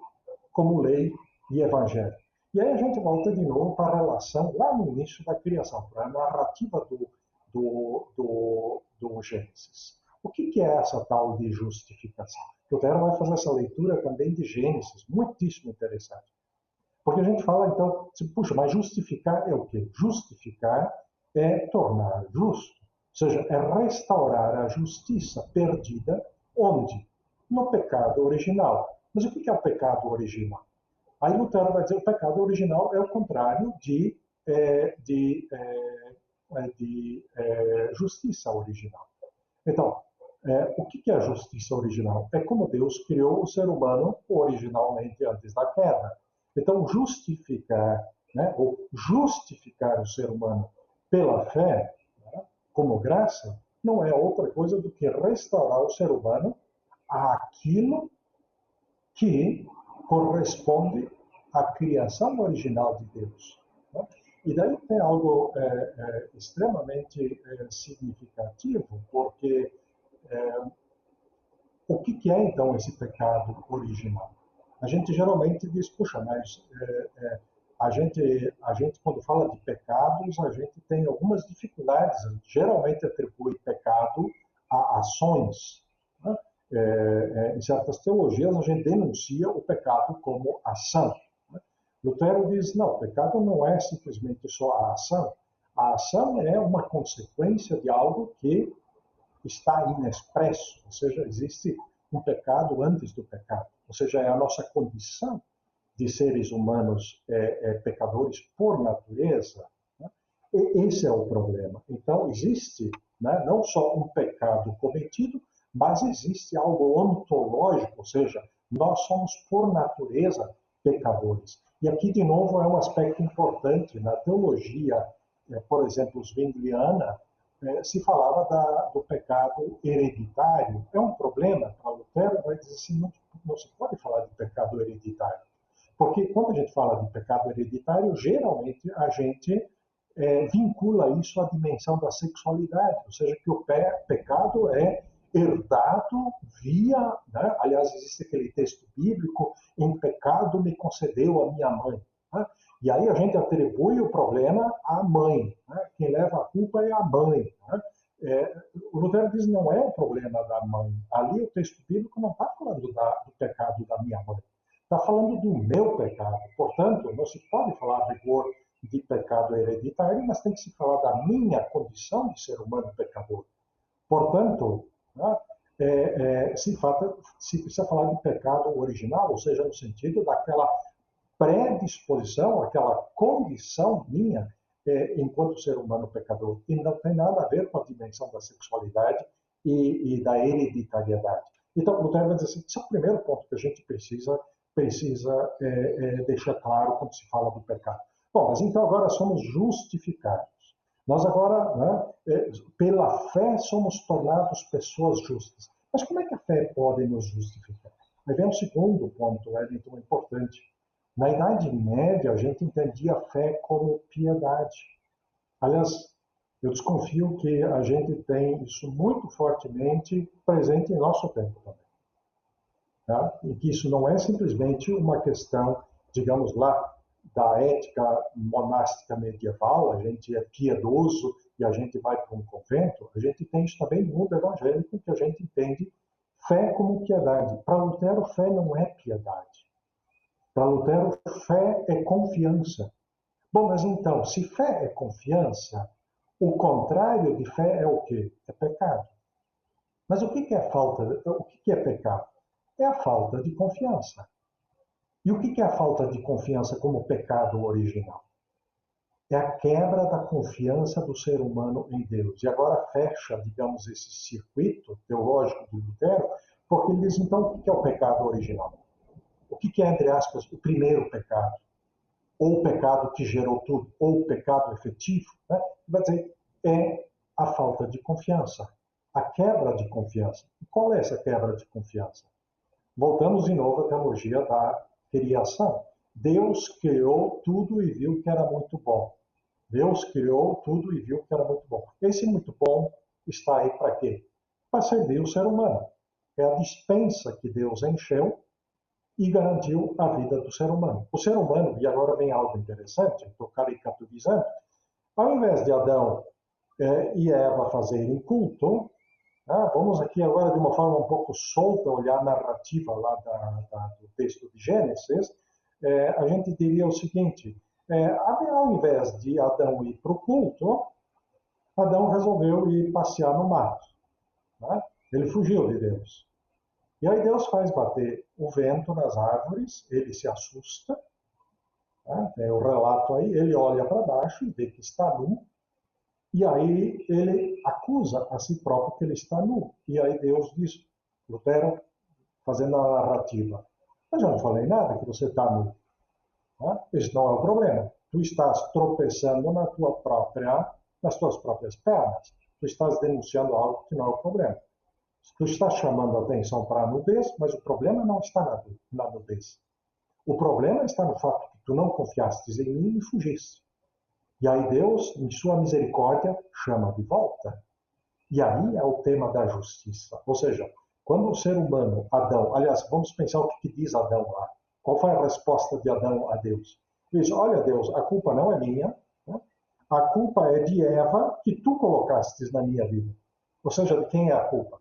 como lei e evangelho. E aí a gente volta de novo para a relação lá no início da criação, para a narrativa do, do, do, do Gênesis. O que, que é essa tal de justificação? Lutero vai fazer essa leitura também de Gênesis, muitíssimo interessante. Porque a gente fala, então, puxa, mas justificar é o quê? Justificar é tornar justo. Ou seja, é restaurar a justiça perdida onde? No pecado original. Mas o que é o pecado original? Aí Lutero vai dizer que o pecado original é o contrário de, é, de, é, é de é, justiça original. Então, é, o que é a justiça original? É como Deus criou o ser humano originalmente antes da queda. Então, justificar, né, ou justificar o ser humano pela fé, né, como graça, não é outra coisa do que restaurar o ser humano àquilo que corresponde à criação original de Deus. Né? E daí tem algo é, é, extremamente é, significativo, porque é, o que, que é então esse pecado original? a gente geralmente diz, puxa, mas é, é, a, gente, a gente, quando fala de pecados, a gente tem algumas dificuldades. Geralmente atribui pecado a ações. Né? Em certas teologias, a gente denuncia o pecado como ação. Lutero diz, não, pecado não é simplesmente só a ação. A ação é uma consequência de algo que está inexpresso, ou seja, existe um pecado antes do pecado ou seja, é a nossa condição de seres humanos é, é, pecadores por natureza, né? esse é o problema. Então, existe né, não só um pecado cometido, mas existe algo ontológico, ou seja, nós somos por natureza pecadores. E aqui, de novo, é um aspecto importante. Na teologia, é, por exemplo, zwingliana, é, se falava da, do pecado hereditário. É um problema para Lutero, vai dizer assim, não, não se pode falar de pecado hereditário. Porque quando a gente fala de pecado hereditário, geralmente a gente é, vincula isso à dimensão da sexualidade, ou seja, que o pecado é herdado via, né? aliás, existe aquele texto bíblico, em pecado me concedeu a minha mãe. Né? E aí a gente atribui o problema à mãe. Né? Quem leva a culpa é a mãe. Né? É, o Lutero diz não é o problema da mãe. Ali o texto bíblico não está falando da, do pecado da minha mãe. Está falando do meu pecado. Portanto, não se pode falar rigor de pecado hereditário, mas tem que se falar da minha condição de ser humano pecador. Portanto, né, é, é, se, fata, se precisa falar de pecado original, ou seja, no sentido daquela predisposição, aquela condição minha é, enquanto ser humano pecador. E não tem nada a ver com a dimensão da sexualidade e, e da hereditariedade. Então, Lutero vai dizer assim, esse é o primeiro ponto que a gente precisa, precisa é, é, deixar claro quando se fala do pecado. Bom, mas então agora somos justificados. Nós agora, né, é, pela fé, somos tornados pessoas justas. Mas como é que a fé pode nos justificar? Aí vem o segundo ponto, Wellington, importante. Na Idade Média, a gente entendia a fé como piedade. Aliás, eu desconfio que a gente tem isso muito fortemente presente em nosso tempo também. Tá? E que isso não é simplesmente uma questão, digamos lá, da ética monástica medieval, a gente é piedoso e a gente vai para um convento, a gente tem isso também no mundo evangélico, que a gente entende fé como piedade. Para Lutero, fé não é piedade. Para Lutero, fé é confiança. Bom, mas então, se fé é confiança, o contrário de fé é o quê? É pecado. Mas o que é falta? O que é pecado? É a falta de confiança. E o que é a falta de confiança como pecado original? É a quebra da confiança do ser humano em Deus. E agora fecha, digamos, esse circuito teológico do Lutero, porque ele diz então o que é o pecado original? O que é, entre aspas, o primeiro pecado? Ou o pecado que gerou tudo, ou o pecado efetivo? Né? Vai dizer, é a falta de confiança, a quebra de confiança. E qual é essa quebra de confiança? Voltamos de novo à teologia da criação. Deus criou tudo e viu que era muito bom. Deus criou tudo e viu que era muito bom. Esse muito bom está aí para quê? Para servir o ser humano. É a dispensa que Deus encheu e garantiu a vida do ser humano. O ser humano, e agora vem algo interessante, estou caricaturizando, ao invés de Adão é, e Eva fazerem culto, ah, vamos aqui agora, de uma forma um pouco solta, olhar a narrativa lá da, da, do texto de Gênesis. É, a gente diria o seguinte: é, ao invés de Adão ir para o culto, Adão resolveu ir passear no mato. Né? Ele fugiu de Deus. E aí Deus faz bater o vento nas árvores, ele se assusta. Né? Tem o relato aí, ele olha para baixo e vê que está nu, e aí ele acusa a si próprio que ele está nu. E aí Deus diz, Lutero, fazendo a narrativa, mas eu não falei nada que você está nu. Esse não é o problema. Tu estás tropeçando na tua própria, nas tuas próprias pernas. Tu estás denunciando algo que não é o problema. Tu estás chamando a atenção para a nudez, mas o problema não está na nudez. O problema está no fato que tu não confiastes em mim e fugiste. E aí Deus, em sua misericórdia, chama de volta. E aí é o tema da justiça. Ou seja, quando o ser humano, Adão, aliás, vamos pensar o que diz Adão lá. Qual foi a resposta de Adão a Deus? Ele diz: Olha, Deus, a culpa não é minha, né? a culpa é de Eva que tu colocastes na minha vida. Ou seja, de quem é a culpa?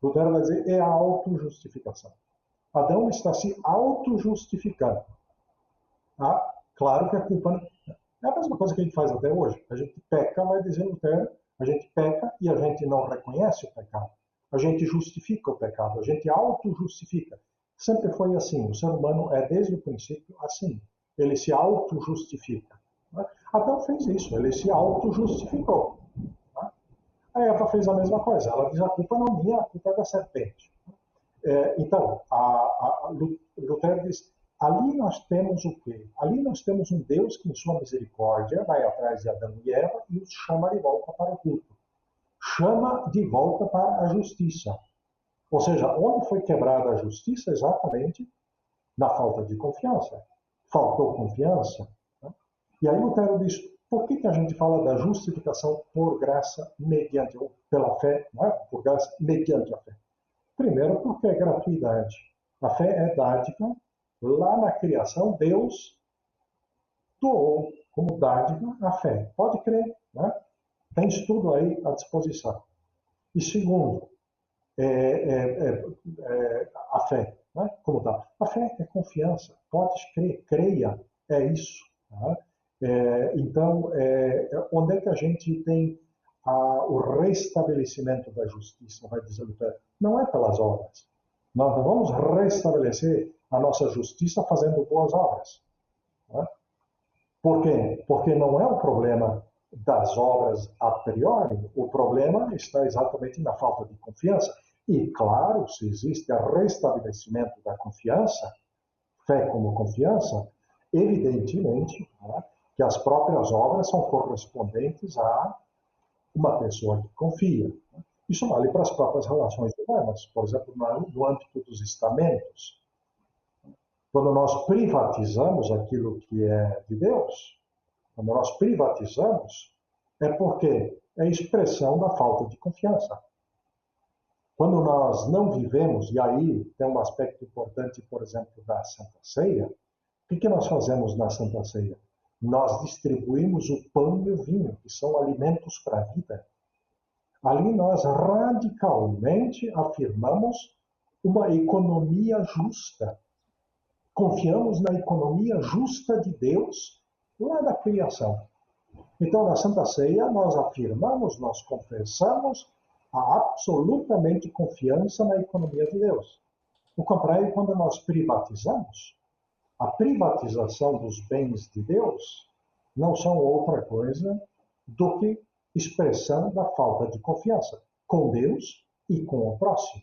Lutero vai dizer: é a autojustificação. Adão está se autojustificando. Ah, claro que a culpa é a mesma coisa que a gente faz até hoje. A gente peca, vai dizer Lutero, a gente peca e a gente não reconhece o pecado. A gente justifica o pecado, a gente auto-justifica. Sempre foi assim. O ser humano é, desde o princípio, assim. Ele se auto-justifica. Né? Adão fez isso, ele se auto-justificou. Né? A Eva fez a mesma coisa. Ela diz: a culpa não é minha, a culpa é da serpente. É, então, a, a, Lutero diz: ali nós temos o quê? Ali nós temos um Deus que, em sua misericórdia, vai atrás de Adão e Eva e os chama de volta para o culto. Chama de volta para a justiça. Ou seja, onde foi quebrada a justiça? Exatamente na falta de confiança. Faltou confiança. Né? E aí Lutero diz: por que, que a gente fala da justificação por graça mediante, ou pela fé, não é? por graça mediante a fé? Primeiro, porque é gratuidade. A fé é dádiva. Lá na criação, Deus doou como dádiva a fé. Pode crer, né? tem estudo aí à disposição. E segundo, é, é, é, é a fé. Né? Como tá? A fé é confiança. Pode crer, creia, é isso. Né? É, então, é, onde é que a gente tem a, o restabelecimento da justiça, vai dizer Lutero? Não é pelas obras. Nós não vamos restabelecer a nossa justiça fazendo boas obras. Né? Por quê? Porque não é o problema das obras a priori, o problema está exatamente na falta de confiança. E, claro, se existe restabelecimento da confiança, fé como confiança, evidentemente, né, que as próprias obras são correspondentes a uma pessoa que confia. Isso vale para as próprias relações humanas, por exemplo, no âmbito dos estamentos. Quando nós privatizamos aquilo que é de Deus, quando nós privatizamos, é porque é expressão da falta de confiança. Quando nós não vivemos, e aí tem um aspecto importante, por exemplo, da Santa Ceia, o que nós fazemos na Santa Ceia? nós distribuímos o pão e o vinho, que são alimentos para a vida. Ali nós radicalmente afirmamos uma economia justa. Confiamos na economia justa de Deus lá da criação. Então, na Santa Ceia, nós afirmamos, nós confessamos a absolutamente confiança na economia de Deus. O contrário, quando nós privatizamos, a privatização dos bens de Deus não são outra coisa do que expressão da falta de confiança com Deus e com o próximo.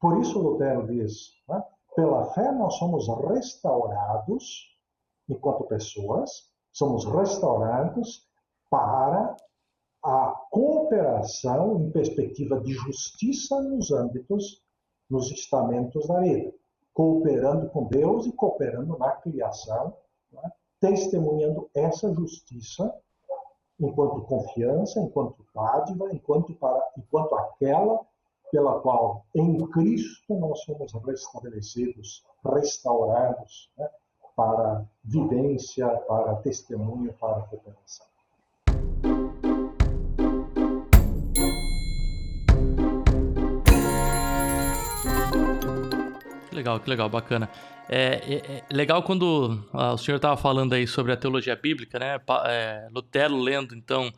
Por isso Lutero diz, né, pela fé nós somos restaurados enquanto pessoas, somos restaurados para a cooperação em perspectiva de justiça nos âmbitos, nos estamentos da vida cooperando com Deus e cooperando na criação, né? testemunhando essa justiça enquanto confiança, enquanto dádiva, enquanto, para, enquanto aquela pela qual em Cristo nós somos restabelecidos, restaurados né? para vivência, para testemunho, para cooperação. Que legal, que legal, bacana. É, é, é legal quando ah, o senhor estava falando aí sobre a teologia bíblica, né? É, Lutero lendo, então,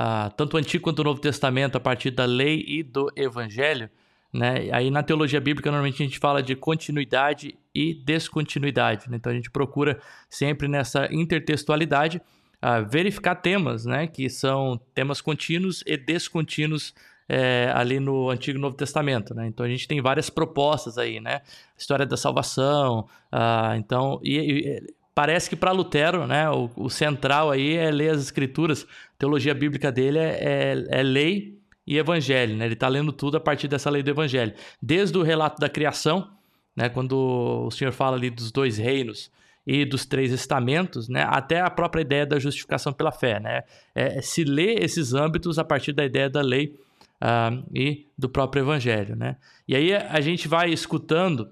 ah, tanto o Antigo quanto o Novo Testamento a partir da lei e do Evangelho. Né? Aí na teologia bíblica normalmente a gente fala de continuidade e descontinuidade. Né? Então a gente procura sempre nessa intertextualidade uh, verificar temas, né? que são temas contínuos e descontínuos é, ali no Antigo e Novo Testamento, né? Então a gente tem várias propostas aí, né? História da salvação, uh, então e, e, parece que para Lutero, né? O, o, central aí é ler as Escrituras. A teologia bíblica dele é, é, é lei e evangelho, né? Ele está lendo tudo a partir dessa lei do evangelho, desde o relato da criação, né? Quando o Senhor fala ali dos dois reinos e dos três estamentos, né, até a própria ideia da justificação pela fé. Né? É, se lê esses âmbitos a partir da ideia da lei uh, e do próprio Evangelho. Né? E aí a gente vai escutando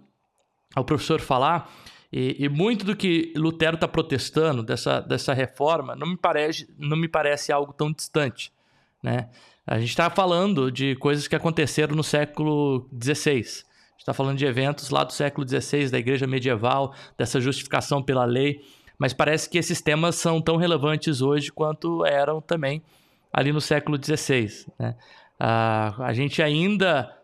o professor falar, e, e muito do que Lutero está protestando dessa, dessa reforma não me, parece, não me parece algo tão distante. Né? A gente está falando de coisas que aconteceram no século XVI. está falando de eventos lá do século XVI, da igreja medieval, dessa justificação pela lei, mas parece que esses temas são tão relevantes hoje quanto eram também ali no século XVI. Né? Uh, a gente ainda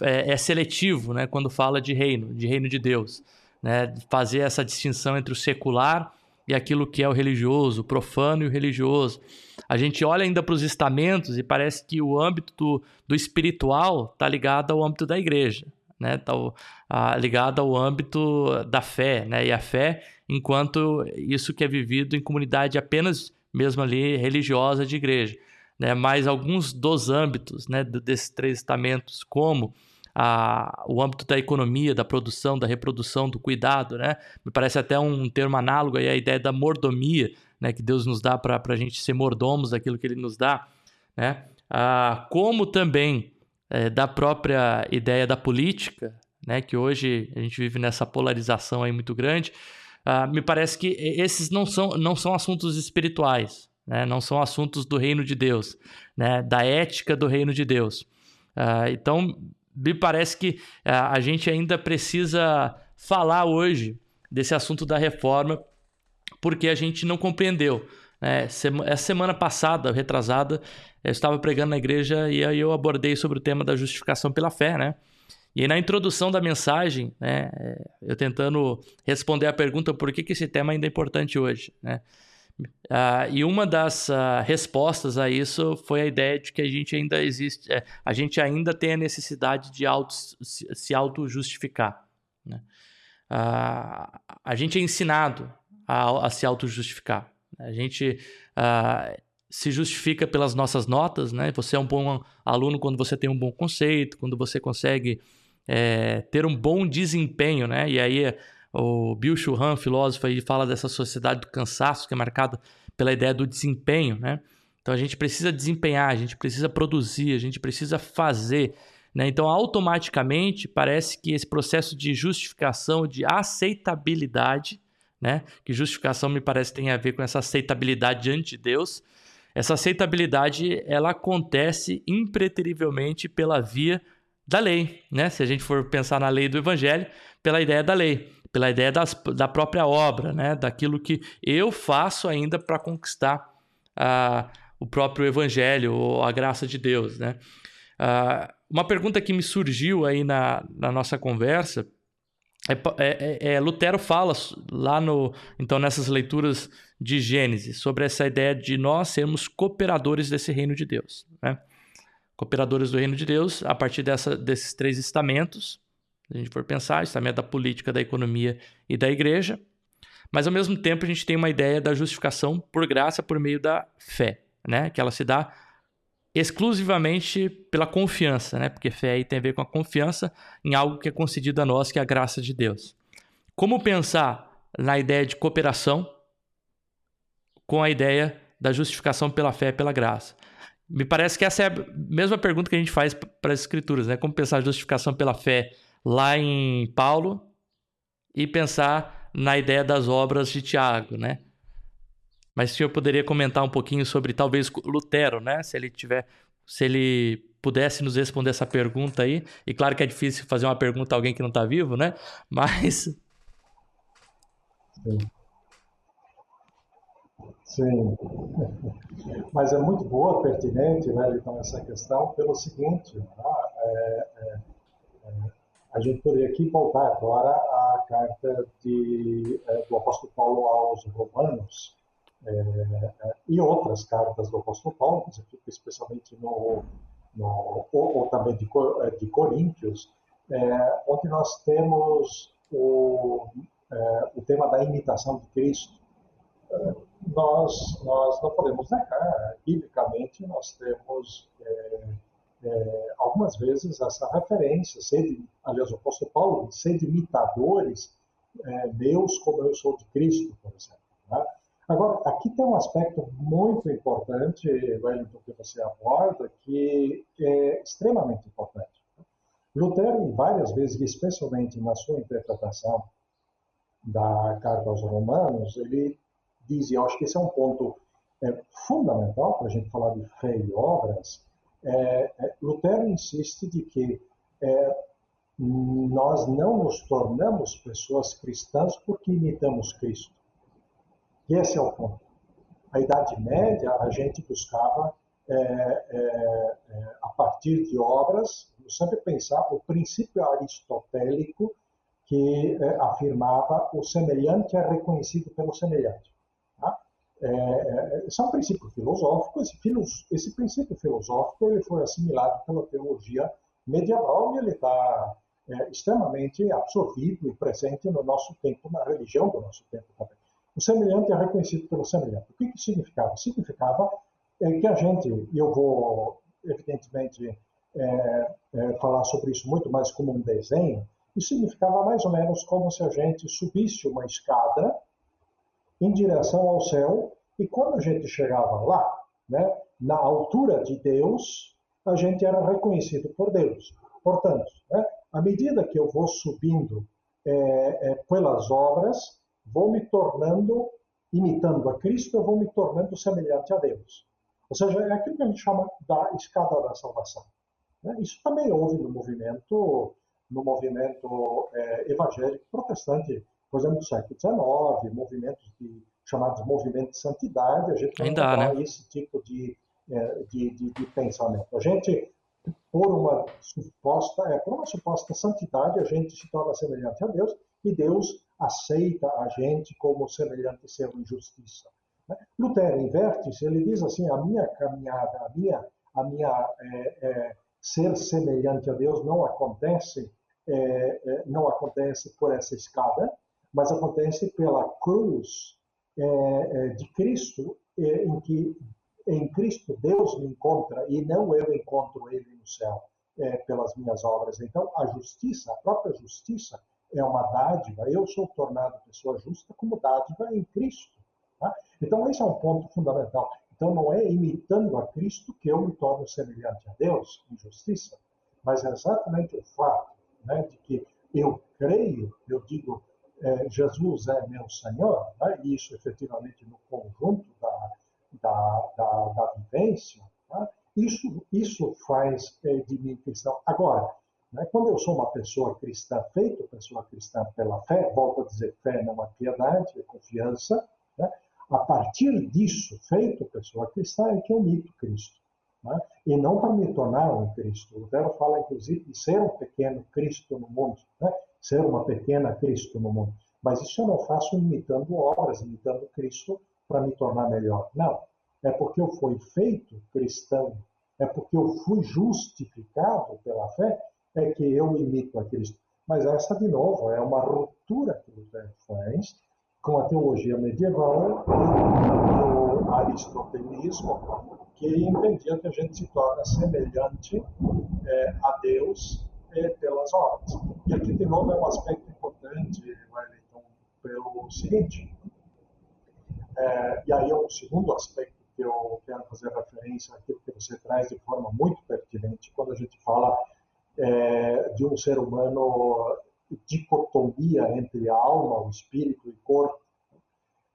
é, é, seletivo né, quando fala de reino, de reino de Deus. Né? Fazer essa distinção entre o secular e aquilo que é o religioso, o profano e o religioso. A gente olha ainda para os estamentos e parece que o âmbito do, do espiritual está ligado ao âmbito da igreja, né? Está ligado ao âmbito da fé, né? E a fé enquanto isso que é vivido em comunidade apenas mesmo ali religiosa de igreja. Né? Mas alguns dos âmbitos né, desses três estamentos, como a, o âmbito da economia, da produção, da reprodução, do cuidado, né? Me parece até um termo análogo aí à ideia da mordomia, né? Que Deus nos dá para a gente ser mordomos daquilo que Ele nos dá, né? Ah, como também é, da própria ideia da política, né? Que hoje a gente vive nessa polarização aí muito grande. Ah, me parece que esses não são, não são assuntos espirituais, né? Não são assuntos do reino de Deus, né? Da ética do reino de Deus. Ah, então me parece que eh, a gente ainda precisa falar hoje desse assunto da reforma, porque a gente não compreendeu. Né? Essa semana passada, retrasada, eu estava pregando na igreja e aí eu abordei sobre o tema da justificação pela fé, né? E na introdução da mensagem, né, eu tentando responder a pergunta por que, que esse tema ainda é importante hoje, né? Uh, e uma das uh, respostas a isso foi a ideia de que a gente ainda existe, é, a gente ainda tem a necessidade de auto, se, se auto-justificar. Né? Uh, a gente é ensinado a, a se auto-justificar. A gente se justifica pelas nossas notas, né? Você é um bom aluno quando você tem um bom conceito, quando você consegue é, ter um bom desempenho, né? E aí o Bill Churran, filósofo, ele fala dessa sociedade do cansaço que é marcada pela ideia do desempenho, né? Então a gente precisa desempenhar, a gente precisa produzir, a gente precisa fazer. Né? Então, automaticamente, parece que esse processo de justificação, de aceitabilidade, né? que justificação me parece tem a ver com essa aceitabilidade diante de Deus, essa aceitabilidade ela acontece impreterivelmente pela via da lei. Né? Se a gente for pensar na lei do Evangelho, pela ideia da lei pela ideia das, da própria obra, né? daquilo que eu faço ainda para conquistar uh, o próprio evangelho ou a graça de Deus. Né? Uma pergunta que me surgiu aí na, na nossa conversa é, é, é, é, Lutero fala lá no então nessas leituras de Gênesis sobre essa ideia de nós sermos cooperadores desse reino de Deus, né? Cooperadores do reino de Deus a partir dessa, desses três estamentos, a gente for pensar, isso também é da política, da economia e da igreja. Mas ao mesmo tempo a gente tem uma ideia da justificação por graça por meio da fé, né? Que ela se dá exclusivamente pela confiança, né? Porque fé aí tem a ver com a confiança em algo que é concedido a nós, que é a graça de Deus. Como pensar na ideia de cooperação com a ideia da justificação pela fé e pela graça? Me parece que essa é a mesma pergunta que a gente faz para as escrituras, né? Como pensar a justificação pela fé lá em Paulo e pensar na ideia das obras de Tiago, né? Mas o senhor poderia comentar um pouquinho sobre talvez Lutero, né? Se ele tiver, se ele pudesse nos responder essa pergunta aí. E claro que é difícil fazer uma pergunta a alguém que não está vivo, né? Mas Sim. Sim. Mas é muito boa, pertinente, né, então, essa questão, pelo seguinte, né? é, é, é a gente poderia aqui voltar agora à carta de, é, do apóstolo Paulo aos Romanos é, e outras cartas do apóstolo Paulo, especialmente no, no ou, ou, também de, de Coríntios, é, onde nós temos o, é, o tema da imitação de Cristo. nós, nós não podemos negar, biblicamente, nós temos é, algumas vezes essa referência, de, aliás, o apóstolo Paulo, de imitadores é, meus como eu sou de Cristo, por exemplo. Né? Agora, aqui tem um aspecto muito importante, Wellington, que você aborda, que é extremamente importante. Lutero, várias vezes, especialmente na sua interpretação da carta aos Romanos, ele diz, e eu acho que esse é um ponto é, fundamental para a gente falar de fé e obras, é, é, Lutero insiste de que é, nós não nos tornamos pessoas cristãs porque imitamos Cristo. E esse é o ponto. A Idade Média, a gente buscava, é, é, é a partir de obras, sempre pensar o princípio aristotélico que afirmava o semelhante é reconhecido pelo semelhante. É, esse é um princípio filosófico. Esse, esse princípio filosófico ele foi assimilado pela teologia medieval e ele está é, extremamente absorvido e presente no nosso tempo, na religião do nosso tempo também. O semelhante é reconhecido pelo semelhante. O que, que significava? Significava é, que a gente, eu vou, evidentemente, é, é, falar sobre isso muito mais como um desenho, isso significava mais ou menos como se a gente subisse uma escada em direção ao céu e quando a gente chegava lá, né, na altura de Deus, a gente era reconhecido por Deus. Portanto, né, à medida que eu vou subindo é, é, pelas obras, vou me tornando, imitando a Cristo, eu vou me tornando semelhante a Deus. Ou seja, é aquilo que a gente chama da escada da salvação. Né? Isso também houve no movimento, no movimento é, evangélico protestante, por exemplo, do século XIX, movimentos de, chamados movimentos de santidade, a gente Ainda, né? esse tipo de, é, de, de, de pensamento. A gente por uma suposta, é, por uma suposta santidade, a gente se torna semelhante a Deus e Deus aceita a gente como semelhante ser em justiça. Né? Lutero inverte-se, ele diz assim: a minha caminhada, a minha, a minha é, é, ser semelhante a Deus não acontece, é, é não acontece por essa escada, mas acontece pela cruz é, é, de Cristo, em que em Cristo Deus me encontra e não eu encontro Ele no céu é, pelas minhas obras. Então, a justiça, a própria justiça, é uma dádiva. Eu sou tornado pessoa justa como dádiva em Cristo. Tá? Então, esse é um ponto fundamental. Então, não é imitando a Cristo que eu me torno semelhante a Deus em justiça, mas é exatamente o fato né, de que eu creio, eu digo, é, Jesus é meu Senhor, né, isso efetivamente no conjunto da da, da, da vivência, tá? isso, isso faz é, de mim cristão. Agora, né, quando eu sou uma pessoa cristã, feito pessoa cristã pela fé, volto a dizer, fé não é piedade, é confiança, né? a partir disso, feito pessoa cristã, é que eu mito Cristo. Né? E não para me tornar um Cristo. O Lutero fala, inclusive, de ser um pequeno Cristo no mundo, né? Ser uma pequena Cristo no mundo. Mas isso eu não faço imitando obras, imitando Cristo, para me tornar melhor. Não. É porque eu fui feito cristão, é porque eu fui justificado pela fé, é que eu imito a Cristo. Mas essa, de novo, é uma ruptura que Lutero faz com a teologia medieval e o aristotelismo, que entendia que a gente se torna semelhante é, a Deus é, pelas obras. E aqui, de novo, é um aspecto importante, Wellington, pelo seguinte: é, e aí é um segundo aspecto que eu quero fazer referência àquilo que você traz de forma muito pertinente quando a gente fala é, de um ser humano dicotomia entre alma, o espírito e corpo.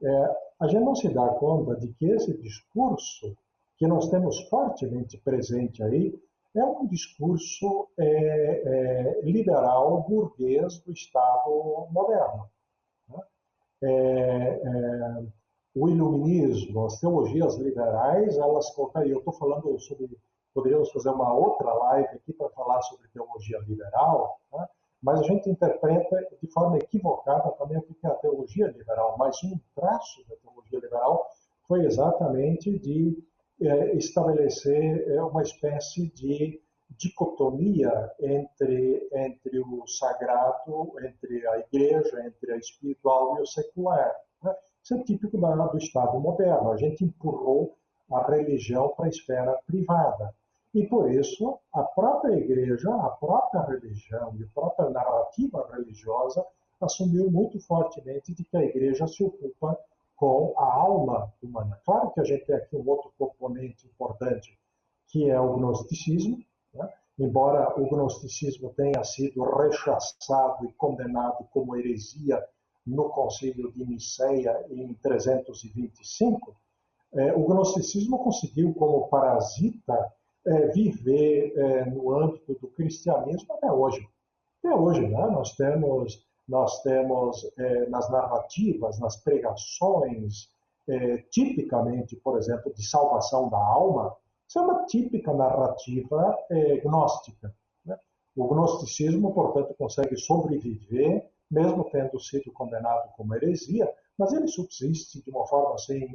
É, a gente não se dá conta de que esse discurso que nós temos fortemente presente aí é um discurso é, é, liberal burguês do Estado moderno. Né? É, é o iluminismo, as teologias liberais, elas colocam, eu estou falando sobre, poderíamos fazer uma outra live aqui para falar sobre teologia liberal, né? mas a gente interpreta de forma equivocada também o que é a teologia liberal, mas um traço da teologia liberal foi exatamente de estabelecer é, uma espécie de dicotomia entre, entre o sagrado, entre a igreja, entre a espiritual e o secular. Né? Isso é típico do Estado moderno. A gente empurrou a religião para a esfera privada. E por isso, a própria igreja, a própria religião e a própria narrativa religiosa assumiu muito fortemente de que a igreja se ocupa com a alma humana. Claro que a gente tem aqui um outro componente importante, que é o gnosticismo, né? embora o gnosticismo tenha sido rechaçado e condenado como heresia no Concílio de Niceia em 325, é, o gnosticismo conseguiu, como parasita, é, viver é, no âmbito do cristianismo até hoje. Até hoje, né? nós temos, nós temos é, nas narrativas, nas pregações, é, tipicamente, por exemplo, de salvação da alma, isso é uma típica narrativa é, gnóstica. Né? O gnosticismo, portanto, consegue sobreviver mesmo tendo sido condenado como heresia, mas ele subsiste de uma forma assim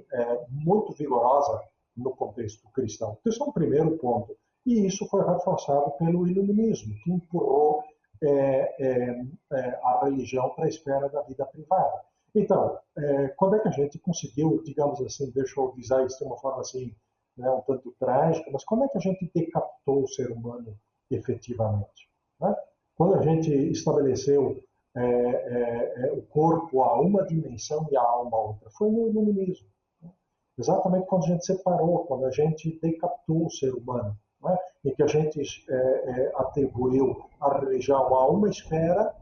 muito vigorosa no contexto cristão. Esse é um primeiro ponto. E isso foi reforçado pelo iluminismo, que empurrou é, é, é a religião para a esfera da vida privada. Então, é, quando é que a gente conseguiu, digamos assim, deixa eu dizer isso de uma forma assim, né, um tanto trágica, mas quando é que a gente decapitou o ser humano efetivamente? Né? Quando a gente estabeleceu é, é, é, o corpo a uma dimensão e a alma a outra, foi no iluminismo. Né? Exatamente quando a gente separou, quando a gente decapitou o ser humano, né? e que a gente é, é, atribuiu a religião a uma esfera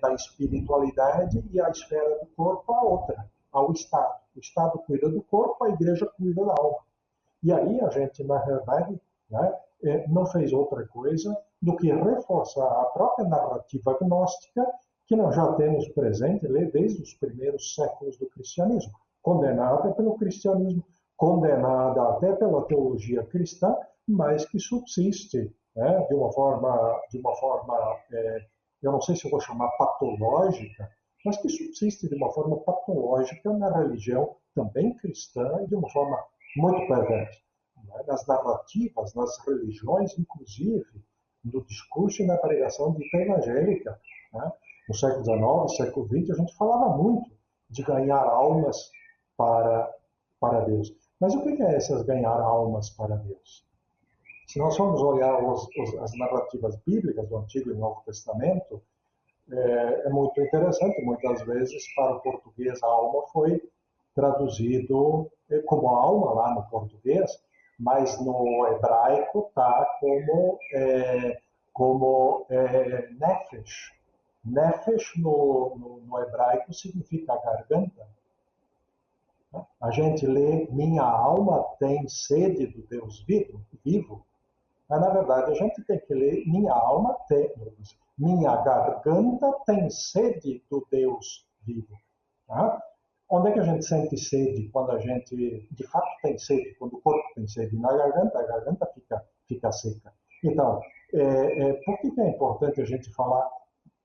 da espiritualidade e a esfera do corpo a outra, ao Estado. O Estado cuida do corpo, a igreja cuida da alma. E aí a gente, na verdade, né, é, não fez outra coisa do que reforçar a própria narrativa gnóstica que nós já temos presente desde os primeiros séculos do cristianismo, condenada pelo cristianismo, condenada até pela teologia cristã, mas que subsiste né, de uma forma, de uma forma é, eu não sei se vou chamar patológica, mas que subsiste de uma forma patológica na religião também cristã e de uma forma muito perverso. Né? Nas narrativas, nas religiões, inclusive, no discurso e na pregação dita evangélica. Né? No século XIX, século XX, a gente falava muito de ganhar almas para, para Deus. Mas o que é essas ganhar almas para Deus? Se nós formos olhar os, os, as narrativas bíblicas do Antigo e Novo Testamento, é, é, muito interessante. Muitas vezes, para o português, a alma foi traduzido é, como alma lá no português, mas no hebraico está como, é, como é, nefesh. Nefesh no, no, no, hebraico significa garganta. A gente lê minha alma tem sede do Deus vivo, vivo, mas na verdade a gente tem que ler minha alma tem, minha garganta tem sede do Deus vivo. Tá? Onde é que a gente sente sede quando a gente de fato tem sede? Quando o corpo tem sede na garganta, a garganta fica, fica seca. Então, é, é, por que, que, é importante a gente falar?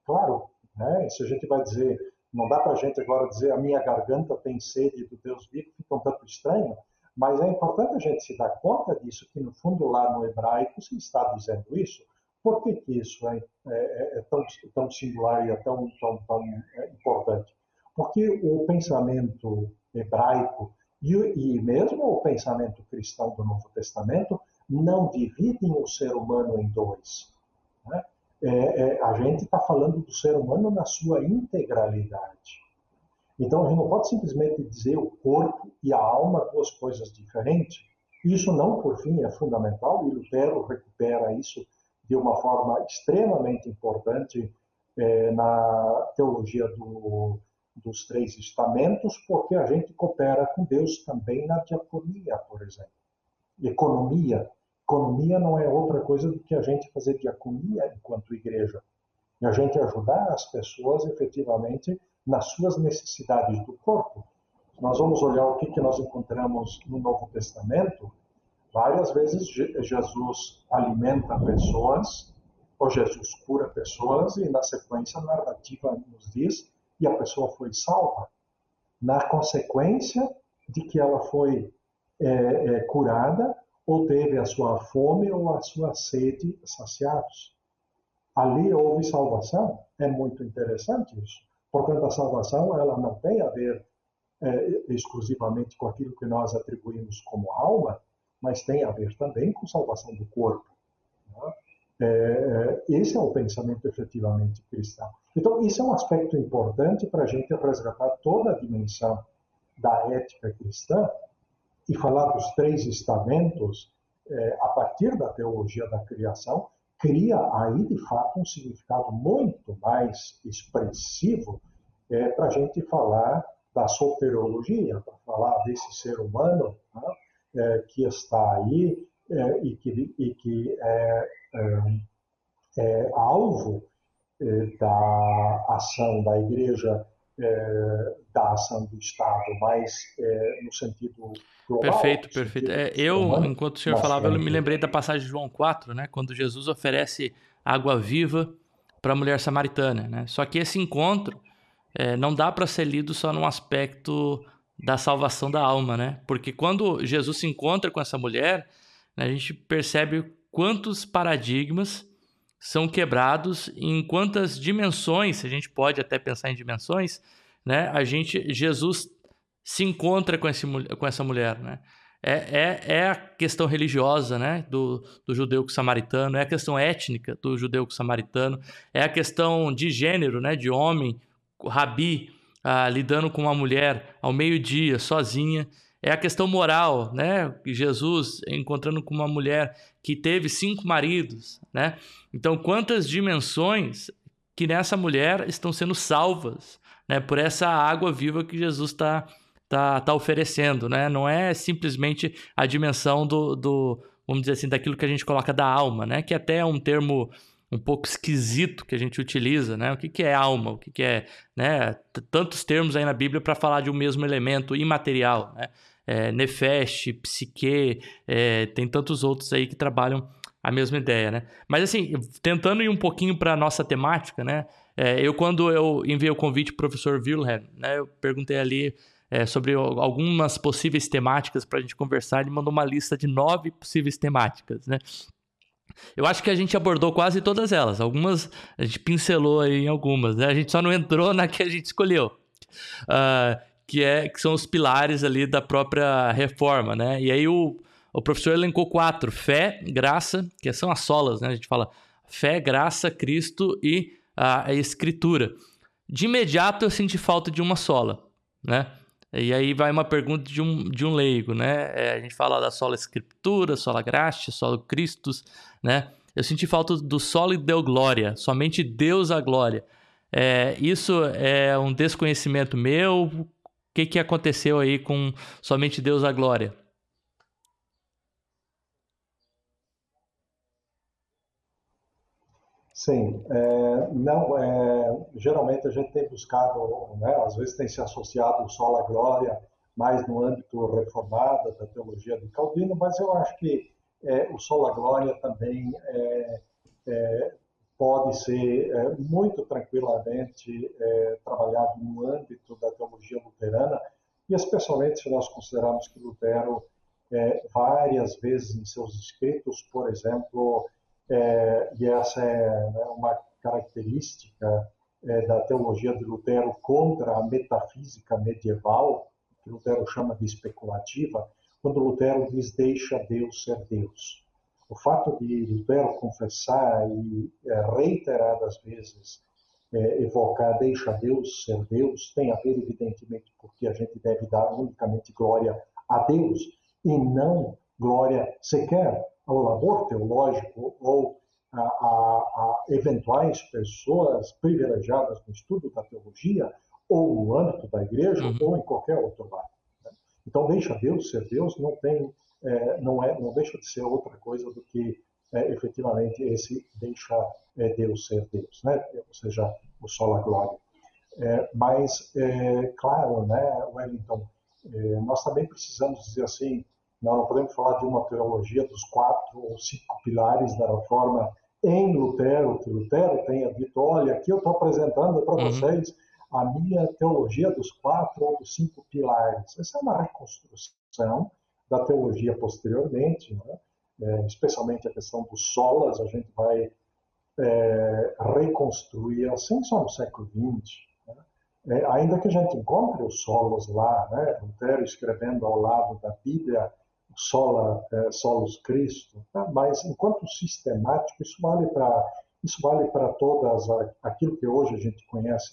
Claro, né, se a gente vai dizer, não dá para a gente agora dizer a minha garganta tem sede do Deus vivo, fica um tanto estranho, mas é importante a gente se dar conta disso, que no fundo lá no hebraico se está dizendo isso. Por que, que isso é, é, é tão, tão, singular e é tão, tão, tão é, importante? Porque o pensamento hebraico e, e mesmo o pensamento cristão do Novo Testamento não dividem o ser humano em dois. Né? É, é, a gente está falando do ser humano na sua integralidade. Então, a gente não pode simplesmente dizer o corpo e a alma duas coisas diferentes. Isso não, por fim, é fundamental, e Lutero recupera isso de uma forma extremamente importante é, na teologia do, dos três estamentos, porque a gente coopera com Deus também na diaconia, por exemplo. Economia. Economia não é outra coisa do que a gente fazer diaconia enquanto igreja. E a gente ajudar as pessoas efetivamente nas suas necessidades do corpo. Nós vamos olhar o que, que nós encontramos no Novo Testamento. Várias vezes Jesus alimenta pessoas, ou Jesus cura pessoas, e na sequência a narrativa nos diz e a pessoa foi salva na consequência de que ela foi é, é, curada ou teve a sua fome ou a sua sede saciados. Ali houve salvação. É muito interessante isso. Portanto, a salvação ela não tem a ver é, exclusivamente com aquilo que nós atribuímos como alma, mas tem a ver também com salvação do corpo. Né? É, é, esse é o pensamento efetivamente cristão. Então, isso é um aspecto importante para a gente resgatar toda a dimensão da ética cristã e falar dos três estamentos é, a partir da teologia da criação, cria aí, de fato, um significado muito mais expressivo é, para a gente falar da soteriologia, para falar desse ser humano né, é, que está aí é, e que, e que é, é, é alvo é, da ação da igreja, da ação do Estado, mas no sentido global. Perfeito, perfeito. eu, humano, enquanto o senhor falava, eu me lembrei da passagem de João 4, né, quando Jesus oferece água viva para a mulher samaritana. Né? Só que esse encontro é, não dá para ser lido só num aspecto da salvação da alma, né? Porque quando Jesus se encontra com essa mulher, né, a gente percebe quantos paradigmas são quebrados em quantas dimensões, a gente pode até pensar em dimensões, né? A gente Jesus se encontra com, esse, com essa mulher, né? É, é, é a questão religiosa né, do, do judeu samaritano, é a questão étnica do judeu samaritano, é a questão de gênero, né, de homem, rabi, ah, lidando com uma mulher ao meio-dia, sozinha. É a questão moral, né? Jesus encontrando com uma mulher que teve cinco maridos, né? Então, quantas dimensões que nessa mulher estão sendo salvas, né? Por essa água viva que Jesus está tá, tá oferecendo, né? Não é simplesmente a dimensão do, do, vamos dizer assim, daquilo que a gente coloca da alma, né? Que até é um termo um pouco esquisito que a gente utiliza, né? O que, que é alma? O que, que é, né? Tantos termos aí na Bíblia para falar de um mesmo elemento imaterial, né? É, nefesh, psique, é, tem tantos outros aí que trabalham a mesma ideia, né? Mas assim, tentando ir um pouquinho para nossa temática, né? É, eu quando eu enviei o convite para o professor Wilhelm, né? Eu perguntei ali é, sobre algumas possíveis temáticas para a gente conversar. Ele mandou uma lista de nove possíveis temáticas, né? Eu acho que a gente abordou quase todas elas. Algumas a gente pincelou aí em algumas, né? A gente só não entrou na que a gente escolheu. Uh, que, é, que são os pilares ali da própria reforma, né? E aí o, o professor elencou quatro: fé, graça, que são as solas, né? A gente fala fé, graça, Cristo e a, a escritura. De imediato eu senti falta de uma sola, né? E aí vai uma pergunta de um, de um leigo, né? É, a gente fala da sola escritura, sola graça, sola Christus, né? Eu senti falta do solo e deu glória, somente Deus a glória. É, isso é um desconhecimento meu? O que, que aconteceu aí com somente Deus a glória? Sim, é, não, é, geralmente a gente tem buscado, né, às vezes tem se associado o sol à glória mais no âmbito reformado da teologia de Calvino, mas eu acho que é, o sol à glória também é, é, pode ser é, muito tranquilamente trabalhado no âmbito da teologia luterana, e especialmente se nós considerarmos que Lutero, várias vezes em seus escritos, por exemplo, é, e essa é né, uma característica é, da teologia de Lutero contra a metafísica medieval, que Lutero chama de especulativa, quando Lutero diz deixa Deus ser Deus. O fato de Lutero confessar e é, reiteradas vezes é, evocar deixa Deus ser Deus tem a ver, evidentemente, porque a gente deve dar unicamente glória a Deus e não glória sequer ao labor teológico ou a, a, a, eventuais pessoas privilegiadas no estudo da teologia ou no âmbito da igreja uhum. ou em qualquer outro lado. Né? Então deixa Deus ser Deus não tem é, não é não deixa de ser outra coisa do que é, efetivamente esse deixa é, Deus ser Deus, né? Ou seja, o sol a glória. É, mas é, claro, né, Wellington, é, nós também precisamos dizer assim nós não podemos falar de uma teologia dos quatro ou cinco pilares da reforma em Lutero, que Lutero tenha dito: olha, aqui eu estou apresentando para uhum. vocês a minha teologia dos quatro ou dos cinco pilares. Essa é uma reconstrução da teologia posteriormente, né? é, especialmente a questão dos solas, a gente vai é, reconstruir assim só no século XX. Né? É, ainda que a gente encontre os solos lá, né? Lutero escrevendo ao lado da Bíblia sola, é, solos Cristo, tá? mas enquanto sistemático, isso vale para isso vale para todas aquilo que hoje a gente conhece,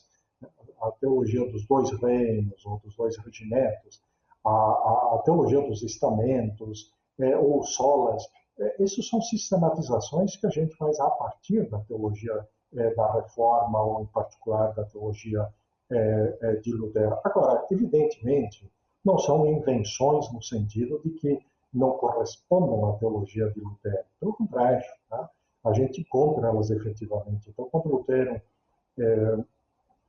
a teologia dos dois reinos ou dos dois regimentos, a, a, a teologia dos estamentos é, ou solas. É, isso são sistematizações que a gente faz a partir da teologia é, da Reforma ou em particular da teologia é, é, de Lutero. Agora, evidentemente, não são invenções no sentido de que não correspondam à teologia de Lutero. Pelo contrário, tá? a gente encontra elas efetivamente. Então, quando Lutero, é,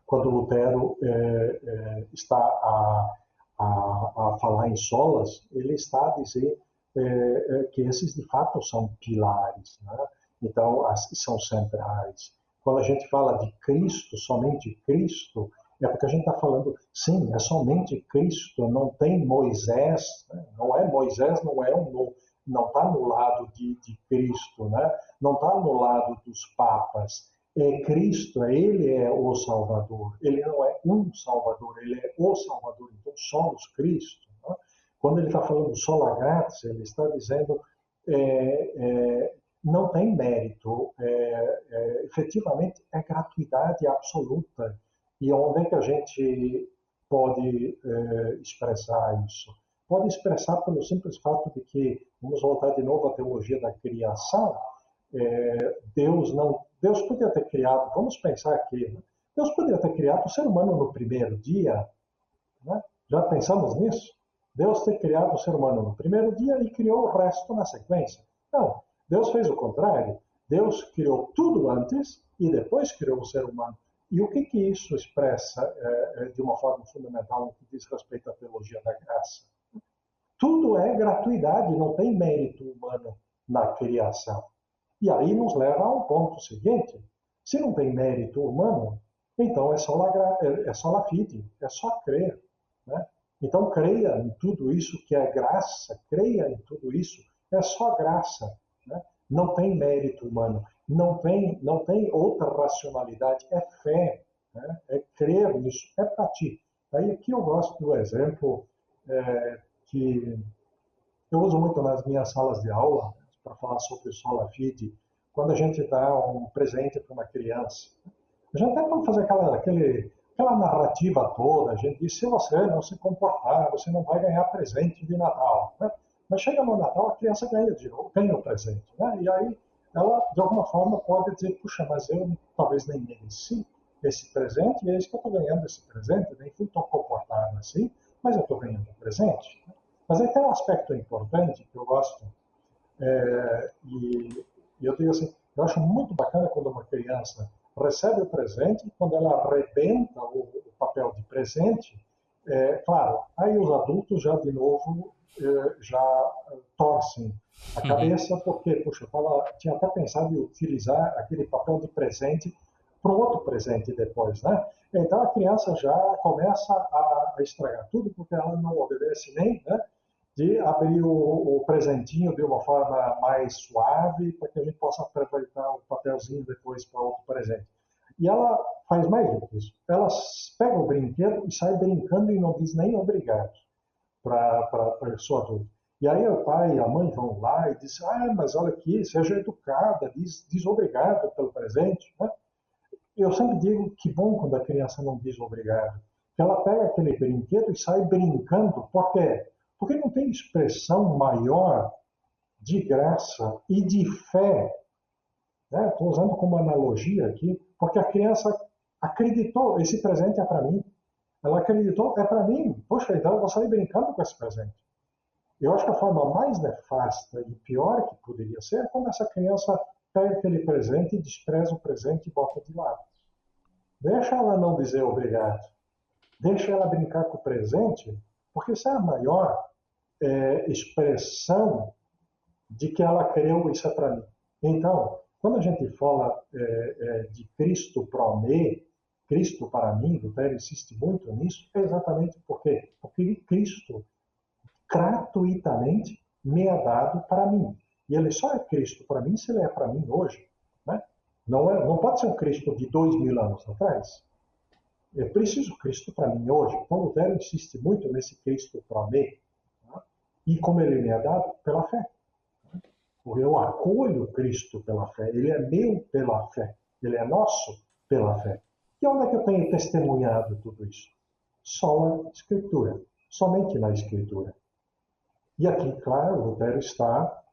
quando Lutero é, é, está a, a, a, falar em solas, ele está a dizer é, é, que esses de fato são pilares, né? então as, são centrais. Quando a gente fala de Cristo, somente Cristo, é porque a gente está falando, sim, é somente Cristo, não tem Moisés, né? não é Moisés, não é um, não está no lado de, de Cristo, né? não está no lado dos papas. É Cristo, ele é o Salvador. Ele não é um Salvador, ele é o Salvador. Então somos Cristo. Né? Quando ele está falando sola grátis, ele está dizendo é, é, não tem mérito. É, é, efetivamente é gratuidade absoluta. E onde é que a gente pode é, expressar isso? Pode expressar pelo simples fato de que, vamos voltar de novo à teologia da criação, é, Deus não, Deus podia ter criado, vamos pensar aqui, né? Deus podia ter criado o ser humano no primeiro dia, né? já pensamos nisso? Deus ter criado o ser humano no primeiro dia e criou o resto na sequência. Não, Deus fez o contrário. Deus criou tudo antes e depois criou o ser humano. E o que, que isso expressa é, de uma forma fundamental no que diz respeito à teologia da graça? Tudo é gratuidade, não tem mérito humano na criação. E aí nos leva a um ponto seguinte: se não tem mérito humano, então é só la, é, é só la fide, é só crer. Né? Então creia em tudo isso que é graça, creia em tudo isso, é só graça. Né? Não tem mérito humano, não tem, não tem outra racionalidade, é fé, né? é crer nisso, é para ti. Aí aqui eu gosto do exemplo é, que eu uso muito nas minhas salas de aula, para falar sobre o Sola Fide, quando a gente dá um presente para uma criança. A gente até pode fazer aquela, aquele, aquela narrativa toda, a gente diz, se você não se comportar, você não vai ganhar presente de Natal. Né? Mas chega no Natal, a criança ganha, de, ganha o presente. Né? E aí ela, de alguma forma, pode dizer, puxa, mas eu talvez nem mereci esse presente, e é isso que eu estou ganhando esse presente, nem fui tão comportado assim, mas eu estou ganhando um presente. Mas aí tem um aspecto importante que eu gosto, é, e, e, eu digo assim, eu acho muito bacana quando uma criança recebe o presente, quando ela arrebenta o, o papel de presente, é, claro, aí os adultos já de novo já torcem a uhum. cabeça, porque, puxa, eu tava, tinha até pensado em utilizar aquele papel de presente para outro presente depois, né? Então a criança já começa a, a estragar tudo porque ela não obedece nem, né? De abrir o, o, presentinho de uma forma mais suave para que a gente possa aproveitar o papelzinho depois para outro presente. E ela faz mais do que isso. Ela pega o brinquedo e sai brincando e não diz nem obrigado para a pessoa adulta. E aí o pai e a mãe vão lá e dizem, ah, mas olha aqui, seja educada, diz, obrigado pelo presente. Né? Eu sempre digo que bom quando a criança não diz obrigado. Ela pega aquele brinquedo e sai brincando. Por quê? Porque não tem expressão maior de graça e de fé. Estou né? usando como analogia aqui, porque a criança acreditou, esse presente é para mim. Ela acreditou, é para mim. Poxa, então eu vou sair brincando com esse presente. Eu acho que a forma mais nefasta e pior que poderia ser é quando essa criança pega aquele presente despreza o presente e bota de lado. Deixa ela não dizer obrigado. Deixa ela brincar com o presente, porque isso é a maior é, expressão de que ela creu isso é para mim. Então, quando a gente fala é, é, de Cristo pro me, Cristo para mim, Lutero insiste muito nisso, é exatamente porque, porque Cristo gratuitamente me é dado para mim. E ele só é Cristo para mim se ele é para mim hoje. Né? Não, é, não pode ser um Cristo de dois mil anos atrás. Eu preciso Cristo para mim hoje. Então Lutero insiste muito nesse Cristo para mim. Né? E como ele me é dado? Pela fé. Né? Eu acolho Cristo pela fé. Ele é meu pela fé. Ele é nosso pela fé. E onde é que eu tenho testemunhado tudo isso? Só na Escritura. Somente na Escritura. E aqui, claro, Lutero está,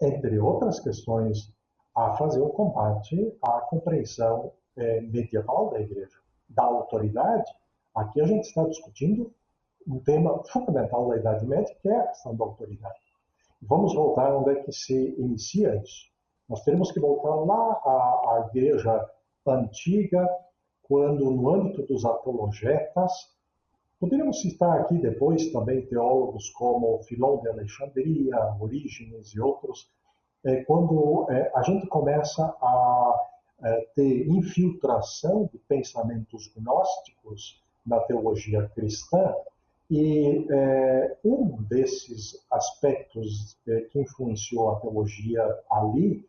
entre outras questões, a fazer o combate à compreensão é, medieval da Igreja, da autoridade. Aqui a gente está discutindo um tema fundamental da Idade Média, que é a questão da autoridade. Vamos voltar onde é que se inicia isso. Nós temos que voltar lá à, à Igreja antiga, quando, no âmbito dos apologetas, Poderíamos citar aqui depois também teólogos como Filão de Alexandria, Orígenes e outros, é, quando é, a gente começa a, é, ter infiltração de pensamentos gnósticos na teologia cristã, e é, um desses aspectos é, que influenciou a teologia ali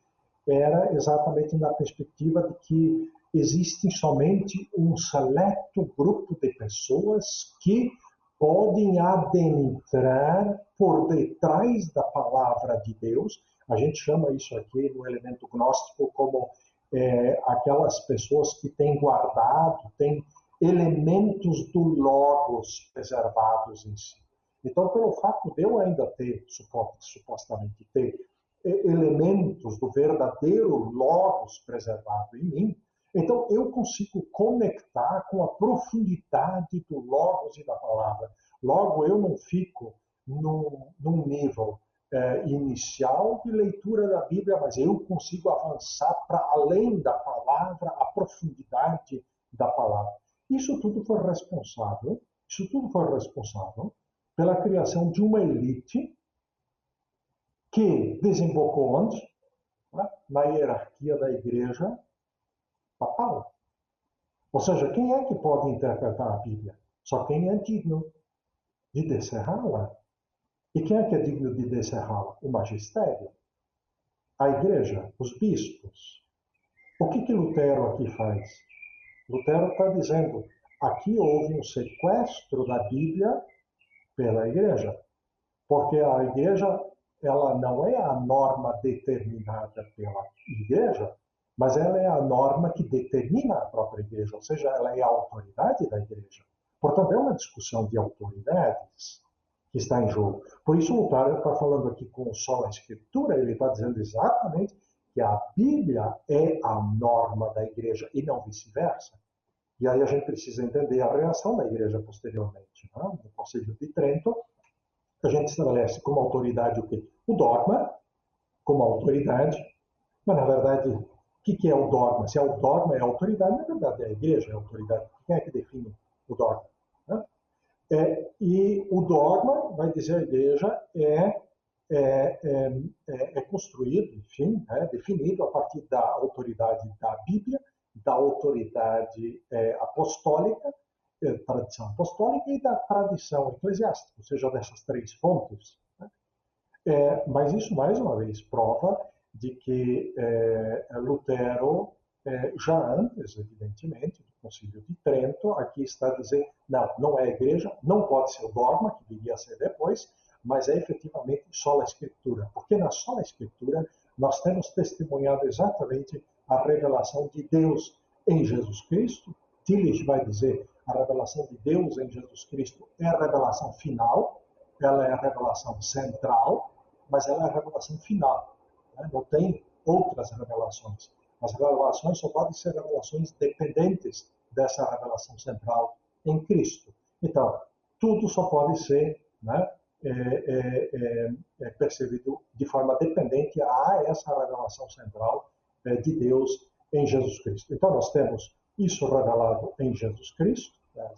era exatamente na perspectiva de que existe somente um seleto grupo de pessoas que podem adentrar por detrás da palavra de Deus. A gente chama isso aqui no elemento gnóstico como é, aquelas pessoas que têm guardado, têm elementos do Logos preservados em si. Então, pelo fato de eu ainda ter, supostamente ter, elementos do verdadeiro Logos preservado em mim, então eu consigo conectar com a profundidade do Logos e da palavra. Logo, eu não fico num, num nível é, inicial de leitura da Bíblia, mas eu consigo avançar para além da palavra, a profundidade da palavra. Isso tudo foi responsável, isso tudo foi responsável pela criação de uma elite que desembocou onde? Né? Na hierarquia da igreja papal. Ou seja, quem é que pode interpretar a Bíblia? Só quem é digno de descerrá-la. E quem é que é digno de descerrá-la? O magistério, a igreja, os bispos. O que que Lutero aqui faz? Lutero está dizendo, aqui houve um sequestro da Bíblia pela igreja, porque a igreja ela não é a norma determinada pela igreja, mas ela é a norma que determina a própria igreja, ou seja, ela é a autoridade da igreja. Portanto, é uma discussão de autoridades que está em jogo. Por isso, o Lutero está falando aqui com só a Escritura, ele está dizendo exatamente que a Bíblia é a norma da igreja e não vice-versa. E aí a gente precisa entender a reação da igreja posteriormente. Né? No Conselho de Trento, a gente estabelece como autoridade o quê? O dogma, como autoridade, mas na verdade, o que é o dogma? Se é o dogma, é a autoridade, na verdade é a igreja é a autoridade. Quem é que define o dogma? Né? É, e o dogma, vai dizer a igreja, é é, é, é, construído, enfim, é definido a partir da autoridade da Bíblia, da autoridade é, apostólica, é, tradição apostólica e da tradição eclesiástica, ou seja, dessas três fontes. Né? É, mas isso, mais uma vez, prova de que é, Lutero, é, já antes, evidentemente, do Concílio de Trento, aqui está dizendo, não, não é a igreja, não pode ser o dogma, que viria a ser depois, mas é efetivamente só a escritura, porque na sola escritura nós temos testemunhado exatamente a revelação de Deus em Jesus Cristo. Tillich vai dizer a revelação de Deus em Jesus Cristo é a revelação final, ela é a revelação central, mas ela é a revelação final. Né? Não tem outras revelações. As revelações só podem ser revelações dependentes dessa revelação central em Cristo. Então, tudo só pode ser né, é, é, é, é percebido de forma dependente a essa revelação central é, de Deus em Jesus Cristo. Então, nós temos isso revelado em Jesus Cristo, né?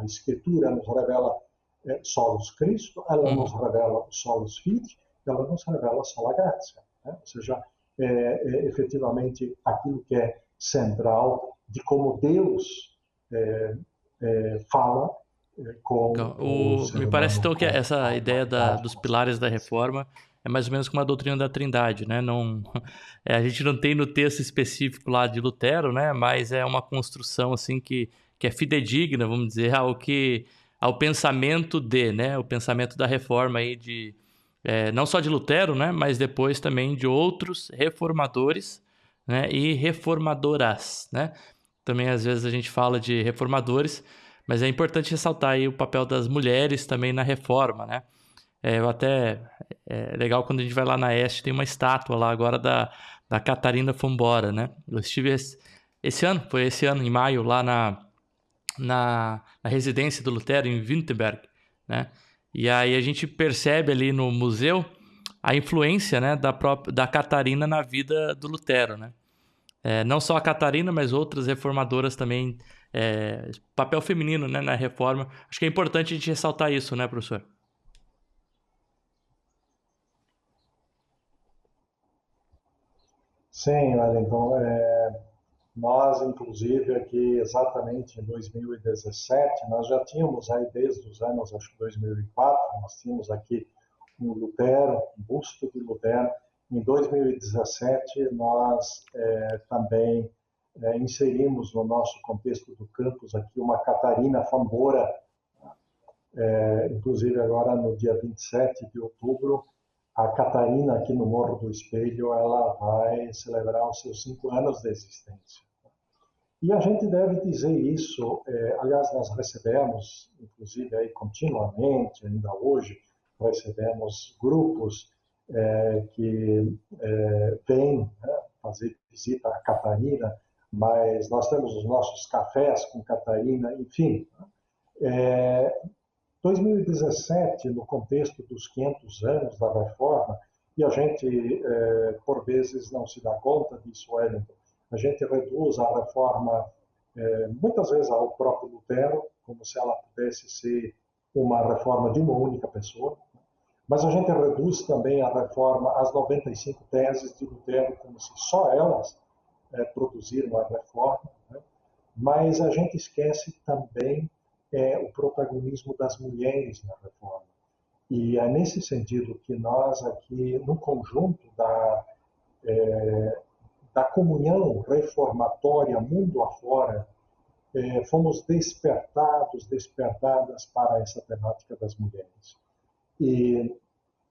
a Escritura nos revela é, solos Cristo, ela uhum. nos revela solos Fide, ela nos revela sola graça. Né? Ou seja, é, é, efetivamente aquilo que é central de como Deus é, é fala é, com o, o me parece então que essa ideia da, dos pilares da reforma é mais ou menos como a doutrina da Trindade, né? Não, é, a gente não tem no texto específico lá de Lutero, né? Mas é uma construção assim que, que é fidedigna, vamos dizer, ao que ao pensamento de, né? O pensamento da reforma aí de é, não só de Lutero, né? Mas depois também de outros reformadores, né? E reformadoras, né? Também às vezes a gente fala de reformadores, mas é importante ressaltar aí o papel das mulheres também na reforma, né? É, até é legal quando a gente vai lá na Este, tem uma estátua lá agora da, da Catarina Fombora, né? Eu estive esse, esse ano, foi esse ano, em maio, lá na, na, na residência do Lutero, em Wittenberg, né? E aí a gente percebe ali no museu a influência né, da, própria, da Catarina na vida do Lutero, né? É, não só a Catarina, mas outras reformadoras também, é, papel feminino né, na reforma. Acho que é importante a gente ressaltar isso, né, professor? Sim, Wellington. É, Nós, inclusive, aqui exatamente em 2017, nós já tínhamos aí desde os anos, acho que 2004, nós tínhamos aqui um Lutero, um busto de Lutero. Em 2017, nós é, também é, inserimos no nosso contexto do campus aqui uma Catarina Fambora, é, inclusive agora no dia 27 de outubro, a Catarina aqui no Morro do Espelho, ela vai celebrar os seus cinco anos de existência. E a gente deve dizer isso, é, aliás, nós recebemos, inclusive aí continuamente, ainda hoje, recebemos grupos é, que é, vêm né, fazer visita a Catarina, mas nós temos os nossos cafés com Catarina, enfim. É, 2017, no contexto dos 500 anos da reforma, e a gente, é, por vezes, não se dá conta disso, Wellington, a gente reduz a reforma, é, muitas vezes, ao próprio Lutero, como se ela pudesse ser uma reforma de uma única pessoa, mas a gente reduz também a reforma às 95 teses de Lutero, como se só elas é, produziram a reforma, né? mas a gente esquece também é o protagonismo das mulheres na reforma. E é nesse sentido que nós aqui, no conjunto da, é, da comunhão reformatória mundo afora, é, fomos despertados, despertadas para essa temática das mulheres. E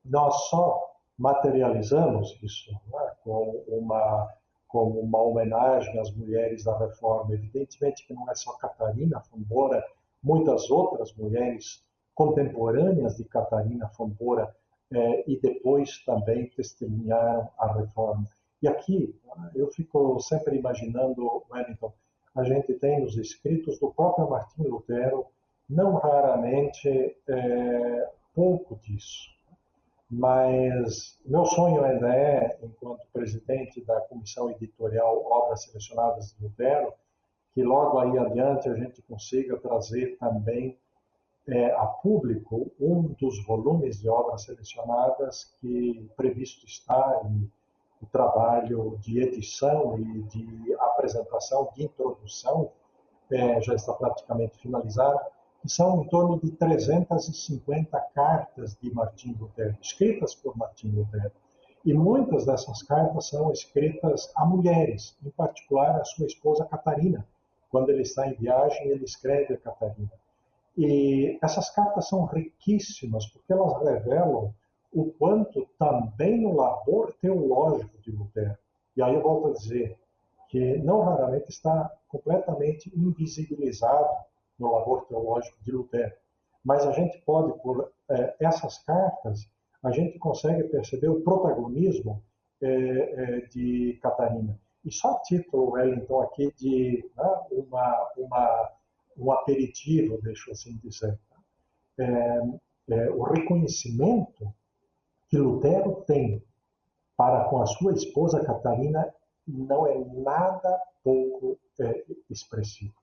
nós só materializamos isso né, com uma como uma homenagem às mulheres da reforma. Evidentemente que não é só Catarina Fambora muitas outras mulheres contemporâneas de Catarina Fombora eh, e depois também testemunharam a reforma. E aqui eu fico sempre imaginando, Wellington, a gente tem nos escritos do próprio Martinho Lutero, não raramente é, pouco disso. Mas meu sonho ainda é, enquanto presidente da comissão editorial Obras Selecionadas de Lutero, que logo aí adiante a gente consiga trazer também é, a público um dos volumes de obras selecionadas que previsto está em o trabalho de edição e de apresentação, de introdução, é, já está praticamente finalizado, que são em torno de 350 cartas de Martim Lutero, escritas por Martim Lutero. E muitas dessas cartas são escritas a mulheres, em particular a sua esposa Catarina, quando ele está em viagem, ele escreve a Catarina. E essas cartas são riquíssimas, porque elas revelam o quanto também no labor teológico de Lutero, e aí eu volto a dizer que não raramente está completamente invisibilizado no labor teológico de Lutero, mas a gente pode, por é, essas cartas, a gente consegue perceber o protagonismo é, é, de Catarina. E só título, Wellington, aqui de né, uma, uma, um aperitivo, deixa eu assim dizer. É, é, o reconhecimento que Lutero tem para com a sua esposa Catarina não é nada pouco é, expressivo.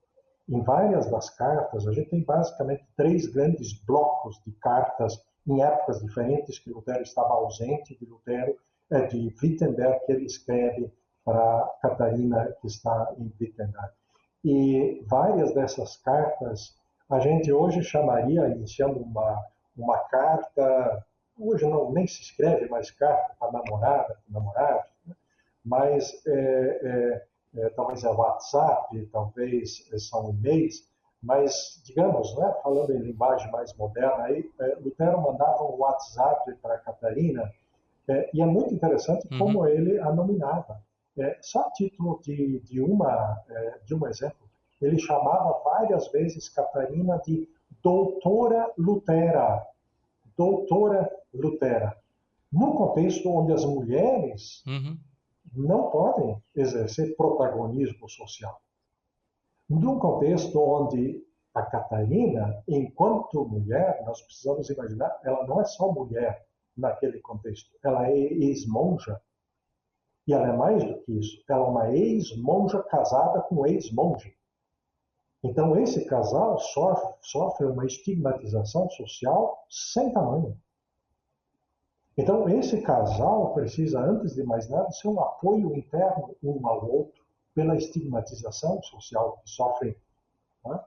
Em várias das cartas, a gente tem basicamente três grandes blocos de cartas em épocas diferentes que Lutero estava ausente, de Lutero, é, de Wittenberg, que ele escreve para Catarina, que está em Wittenberg. E várias dessas cartas a gente hoje chamaria, iniciando uma, uma carta, hoje não nem se escreve mais carta para namorada, namorado, né? mas é, é, é, talvez é WhatsApp, talvez são e-mails, mas, digamos, né, falando em linguagem mais moderna, aí, é, Lutero mandava um WhatsApp para Catarina, é, e é muito interessante uhum. como ele a nominava. É, só a título de, de, uma, é, de um exemplo, ele chamava várias vezes Catarina de doutora Lutera. Doutora Lutera. Num contexto onde as mulheres uhum. não podem exercer protagonismo social. Num contexto onde a Catarina, enquanto mulher, nós precisamos imaginar, ela não é só mulher naquele contexto, ela é ex-monja, e ela é mais do que isso, ela é uma ex-monja casada com um ex-monge. Então, esse casal sofre, sofre uma estigmatização social sem tamanho. Então, esse casal precisa, antes de mais nada, ser um apoio interno um ao outro. pela estigmatização social que sofrem, né?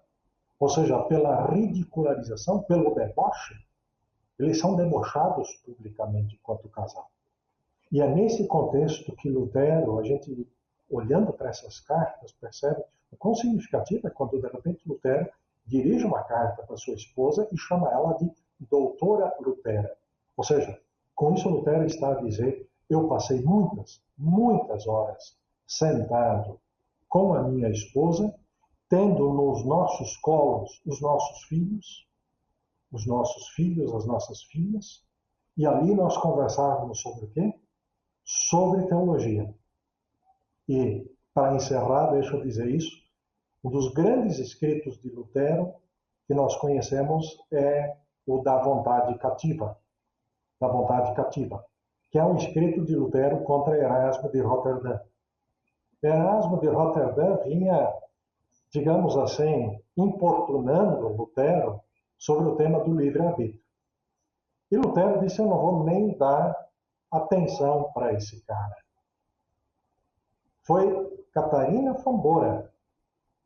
ou seja, pela ridicularização, pelo deboche. Eles são debochados publicamente enquanto casal. E é nesse contexto que Lutero, a gente olhando para essas cartas, percebe o quão significativo é quando de repente Lutero dirige uma carta para sua esposa e chama ela de doutora Lutera. Ou seja, com isso Lutero está a dizer: eu passei muitas, muitas horas sentado com a minha esposa, tendo nos nossos colos os nossos filhos, os nossos filhos, as nossas filhas, e ali nós conversávamos sobre o quê? Sobre teologia. E, para encerrar, deixa eu dizer isso, um dos grandes escritos de Lutero que nós conhecemos é o da vontade cativa, da vontade cativa, que é um escrito de Lutero contra Erasmo de Roterdã. Erasmo de Roterdã vinha, digamos assim, importunando Lutero sobre o tema do livre-arbítrio. E Lutero disse: Eu não vou nem dar atenção para esse cara. Foi Catarina Fambora,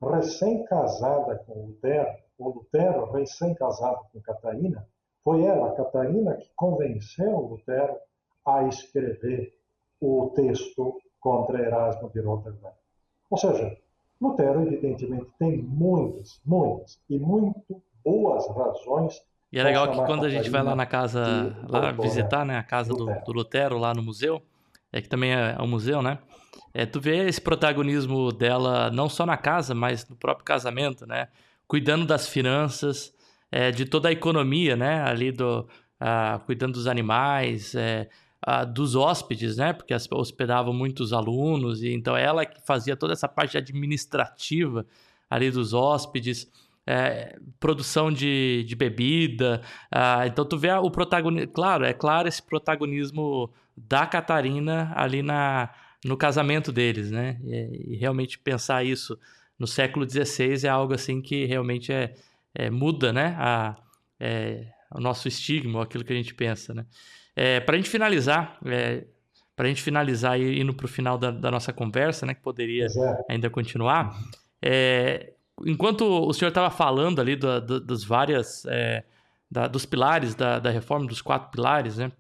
recém-casada com Lutero, o Lutero, recém-casado com Catarina, foi ela, Catarina, que convenceu Lutero a escrever o texto contra Erasmo de Rotterdam. Ou seja, Lutero, evidentemente, tem muitas, muitas e muito boas razões. E é legal que quando a gente vai lá na casa, lá visitar né, a casa. Do, do Lutero, lá no museu, é que também é, é um museu, né? É, tu vê esse protagonismo dela não só na casa, mas no próprio casamento, né? Cuidando das finanças, é, de toda a economia, né? Ali do, ah, cuidando dos animais, é, ah, dos hóspedes, né? Porque hospedavam muitos alunos e então ela que fazia toda essa parte administrativa ali dos hóspedes. É, produção de, de bebida. Ah, então tu vê o protagonismo. Claro, é claro esse protagonismo da Catarina ali na, no casamento deles, né? E, e, realmente pensar isso no século XVI é algo assim que realmente é, é muda, né? A, é, o nosso estigma, aquilo que a gente pensa, né? É, para a gente finalizar, é, para a gente finalizar e indo para o final da, da, nossa conversa, né? Que poderia é. ainda continuar. É, enquanto o senhor estava falando ali do, do, dos várias é, da, dos pilares da, da reforma, dos quatro pilares, né?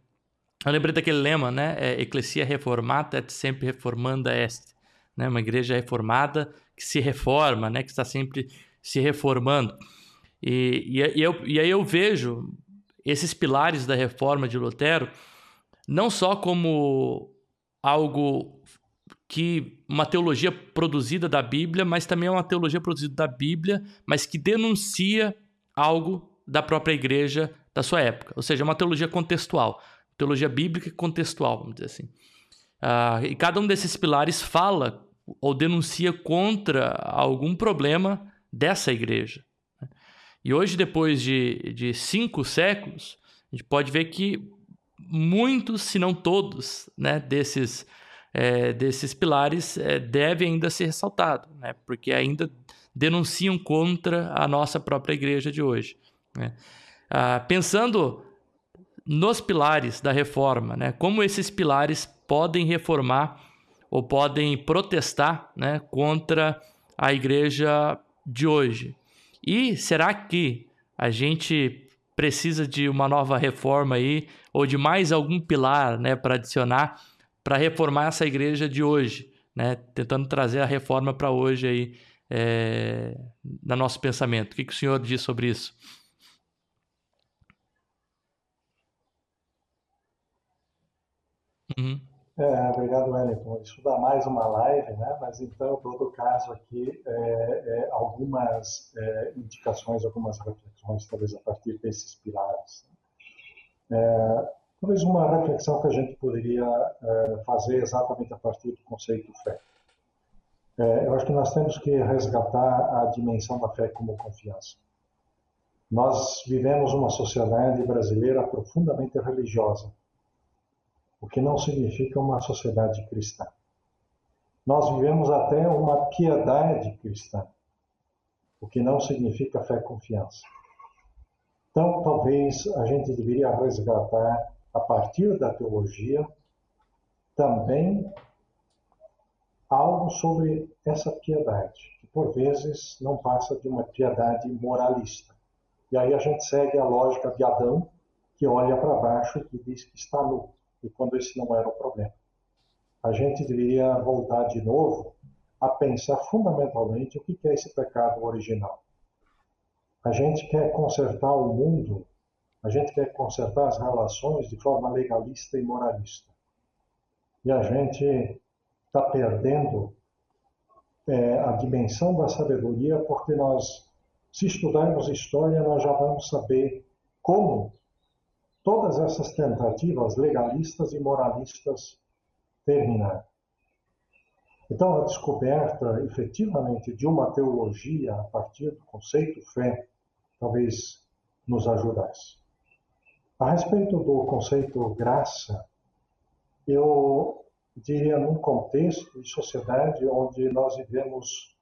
Eu lembrei daquele lema, né? É, Ecclesia reformata et sempre reformanda est. Né? Uma igreja reformada que se reforma, né? Que está sempre se reformando. E, e, e, eu, e aí eu vejo esses pilares da reforma de Lutero não só como algo que uma teologia produzida da Bíblia, mas também é uma teologia produzida da Bíblia, mas que denuncia algo da própria igreja da sua época, ou seja, uma teologia contextual teologia bíblica contextual, vamos dizer assim. Uh, e cada um desses pilares fala ou denuncia contra algum problema dessa igreja. Né? E hoje, depois de, de cinco séculos, a gente pode ver que muitos, se não todos, né, desses, é, desses pilares é, devem ainda ser ressaltados, né, porque ainda denunciam contra a nossa própria igreja de hoje. Né. Ah, pensando nos pilares da reforma, né? Como esses pilares podem reformar ou podem protestar, né, contra a igreja de hoje. E será que a gente precisa de uma nova reforma aí ou de mais algum pilar, né, para adicionar para reformar essa igreja de hoje, né? Tentando trazer a reforma para hoje aí é, no nosso pensamento. O que, que o senhor diz sobre isso? Uhum. É, obrigado, Wellington. Isso dá mais uma live, né? mas então, em todo caso, aqui, é, é, algumas é, indicações, algumas reflexões, talvez a partir desses pilares. É, talvez uma reflexão que a gente poderia é, fazer exatamente a partir do conceito fé. eu acho que nós temos que resgatar a dimensão da fé como confiança. Nós vivemos uma sociedade brasileira profundamente religiosa o que não significa uma sociedade cristã. Nós vivemos até uma piedade cristã, o que não significa fé confiança. Então, talvez a gente deveria resgatar, a partir da teologia, também algo sobre essa piedade, que por vezes não passa de uma piedade moralista. E aí a gente segue a lógica de Adão, que olha para baixo e diz que está nu, e quando esse não era o problema. A gente deveria voltar de novo a pensar fundamentalmente o que é esse pecado original. A gente quer consertar o mundo, a gente quer consertar as relações de forma legalista e moralista. E a gente está perdendo é, a dimensão da sabedoria porque nós, se estudarmos história, nós já vamos saber como todas essas tentativas legalistas e moralistas terminaram. Então, a descoberta efetivamente de uma teologia a partir do conceito fé talvez nos ajudasse. A respeito do conceito graça, eu diria num contexto de sociedade onde nós vivemos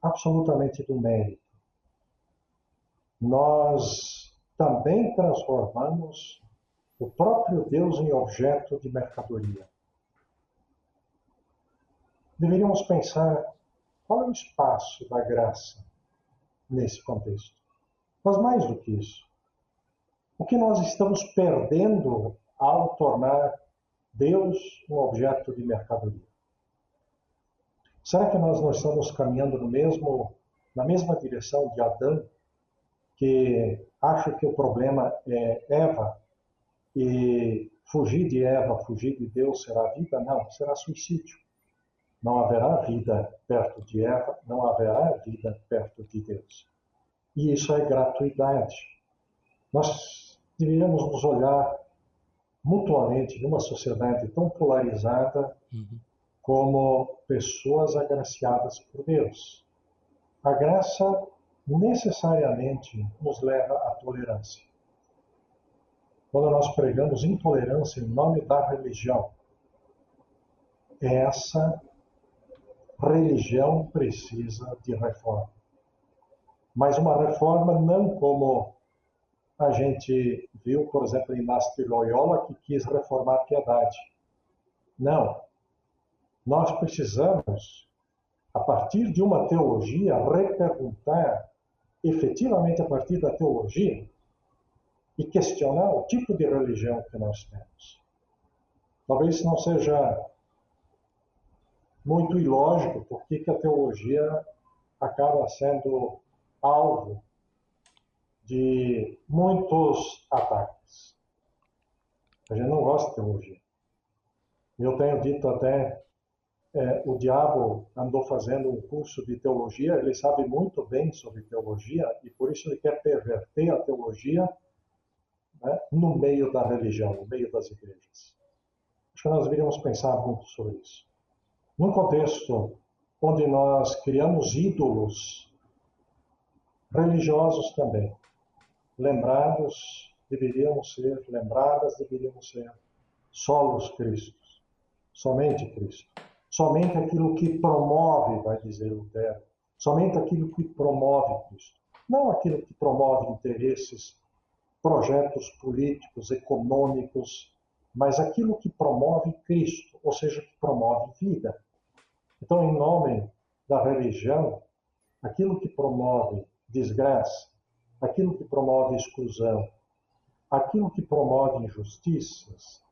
absolutamente do mérito. Nós também transformamos o próprio Deus em objeto de mercadoria. Deveríamos pensar qual é o espaço da graça nesse contexto. Mas mais do que isso, o que nós estamos perdendo ao tornar Deus um objeto de mercadoria? Será que nós não estamos caminhando no mesmo, na mesma direção de Adão, que acha que o problema é Eva e fugir de Eva, fugir de Deus será vida? Não, será suicídio. Não haverá vida perto de Eva, não haverá vida perto de Deus. E isso é gratuidade. Nós deveríamos nos olhar mutuamente numa sociedade tão polarizada uhum. como pessoas agraciadas por Deus. A graça necessariamente nos leva à tolerância quando nós pregamos intolerância em nome da religião, essa religião precisa de reforma. Mas uma reforma não como a gente viu, por exemplo, em Inácio Loyola, que quis reformar a piedade. Não. Nós precisamos, a partir de uma teologia, reperguntar, efetivamente a partir da teologia, e questionar o tipo de religião que nós temos. Talvez não seja muito ilógico porque que a teologia acaba sendo alvo de muitos ataques. A gente não gosta de teologia. Eu tenho dito até, é, o diabo andou fazendo um curso de teologia, ele sabe muito bem sobre teologia e por isso ele quer perverter a teologia né, no meio da religião, no meio das igrejas. Acho que nós deveríamos pensar muito sobre isso. Num contexto onde nós criamos ídolos religiosos também, lembrados deveriam ser, lembradas deveriam ser solos Cristos, somente Cristo. Somente aquilo que promove, vai dizer Lutero, somente aquilo que promove Cristo. Não aquilo que promove interesses projetos políticos, econômicos, mas aquilo que promove Cristo, ou seja, que promove vida. Então, em nome da religião, aquilo que promove desgraça, aquilo que promove exclusão, aquilo que promove injustiças,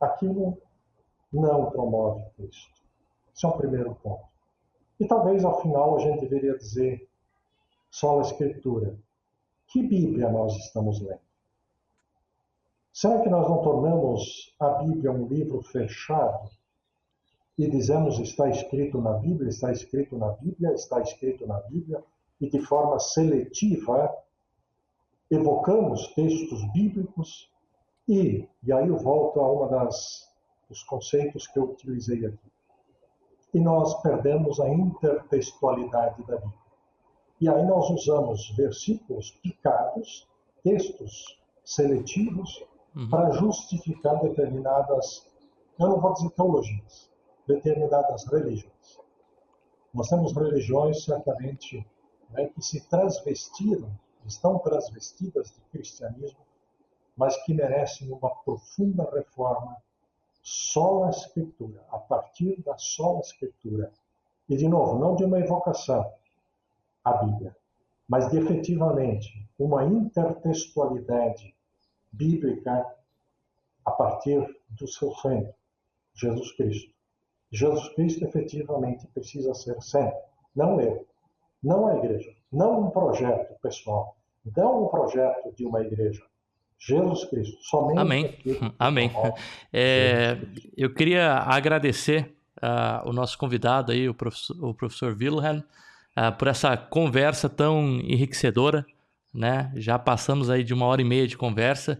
aquilo não promove Cristo. Esse é o primeiro ponto. E talvez, ao final, a gente deveria dizer só a Escritura. Que Bíblia nós estamos lendo? Será que nós não tornamos a Bíblia um livro fechado e dizemos está escrito na Bíblia, está escrito na Bíblia, está escrito na Bíblia e de forma seletiva evocamos textos bíblicos e, e aí eu volto a uma das dos conceitos que eu utilizei aqui. E nós perdemos a intertextualidade da Bíblia. E aí nós usamos versículos picados, textos seletivos, uhum. para justificar determinadas, eu não vou dizer teologias, determinadas religiões. Nós temos religiões, certamente, né, que se transvestiram, estão transvestidas de cristianismo, mas que merecem uma profunda reforma só a Escritura, a partir da só a Escritura, E, de novo, não de uma evocação à Bíblia, mas de efetivamente uma intertextualidade bíblica a partir do seu centro, Jesus Cristo. Jesus Cristo efetivamente precisa ser centro, não eu, não a igreja, não um projeto pessoal, não um projeto de uma igreja. Jesus Cristo, somente. Amém. Amém. É, eu queria agradecer uh, o nosso convidado aí, o professor, o professor Wilhelm, uh, por essa conversa tão enriquecedora, né? Já passamos aí de uma hora e meia de conversa,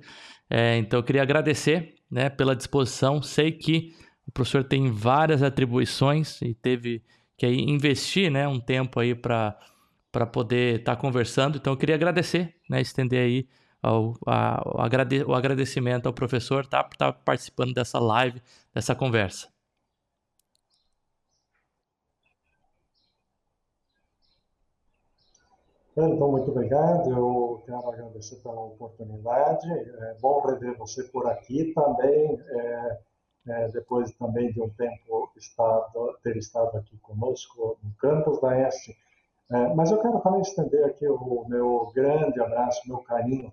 é, então eu queria agradecer, né, pela disposição. Sei que o professor tem várias atribuições e teve que aí investir, né, um tempo aí para para poder estar tá conversando. Então eu queria agradecer, né, estender aí ao, a, o, agrade, o agradecimento ao professor tá, por estar tá participando dessa live, dessa conversa. Então, muito obrigado. Eu quero agradecer pela oportunidade. É bom rever você por aqui também, é, é, depois também de um tempo estado, ter estado aqui conosco no campus da Este. É, mas eu quero também estender aqui o meu grande abraço, meu carinho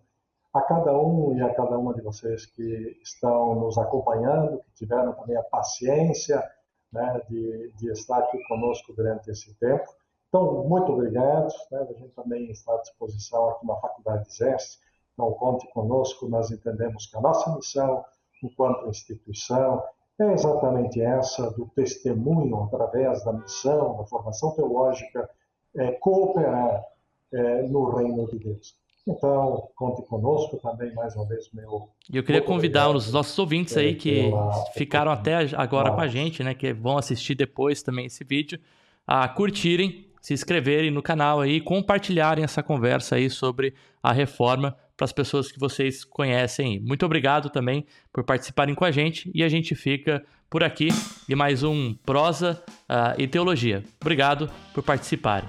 a cada um e a cada uma de vocês que estão nos acompanhando, que tiveram também a paciência né, de, de estar aqui conosco durante esse tempo. Então, muito obrigado. Né? A gente também está à disposição aqui na Faculdade ZEST. Então, conte conosco. Nós entendemos que a nossa missão, enquanto instituição, é exatamente essa do testemunho através da missão, da formação teológica, é, cooperar é, no reino de Deus. Então, conte conosco também, mais uma vez, meu. E eu queria convidar os nossos ouvintes aí que ficaram até agora com a gente, né, que vão assistir depois também esse vídeo, a curtirem se inscreverem no canal aí e compartilharem essa conversa aí sobre a reforma para as pessoas que vocês conhecem. Muito obrigado também por participarem com a gente e a gente fica por aqui e mais um Prosa uh, e Teologia. Obrigado por participarem.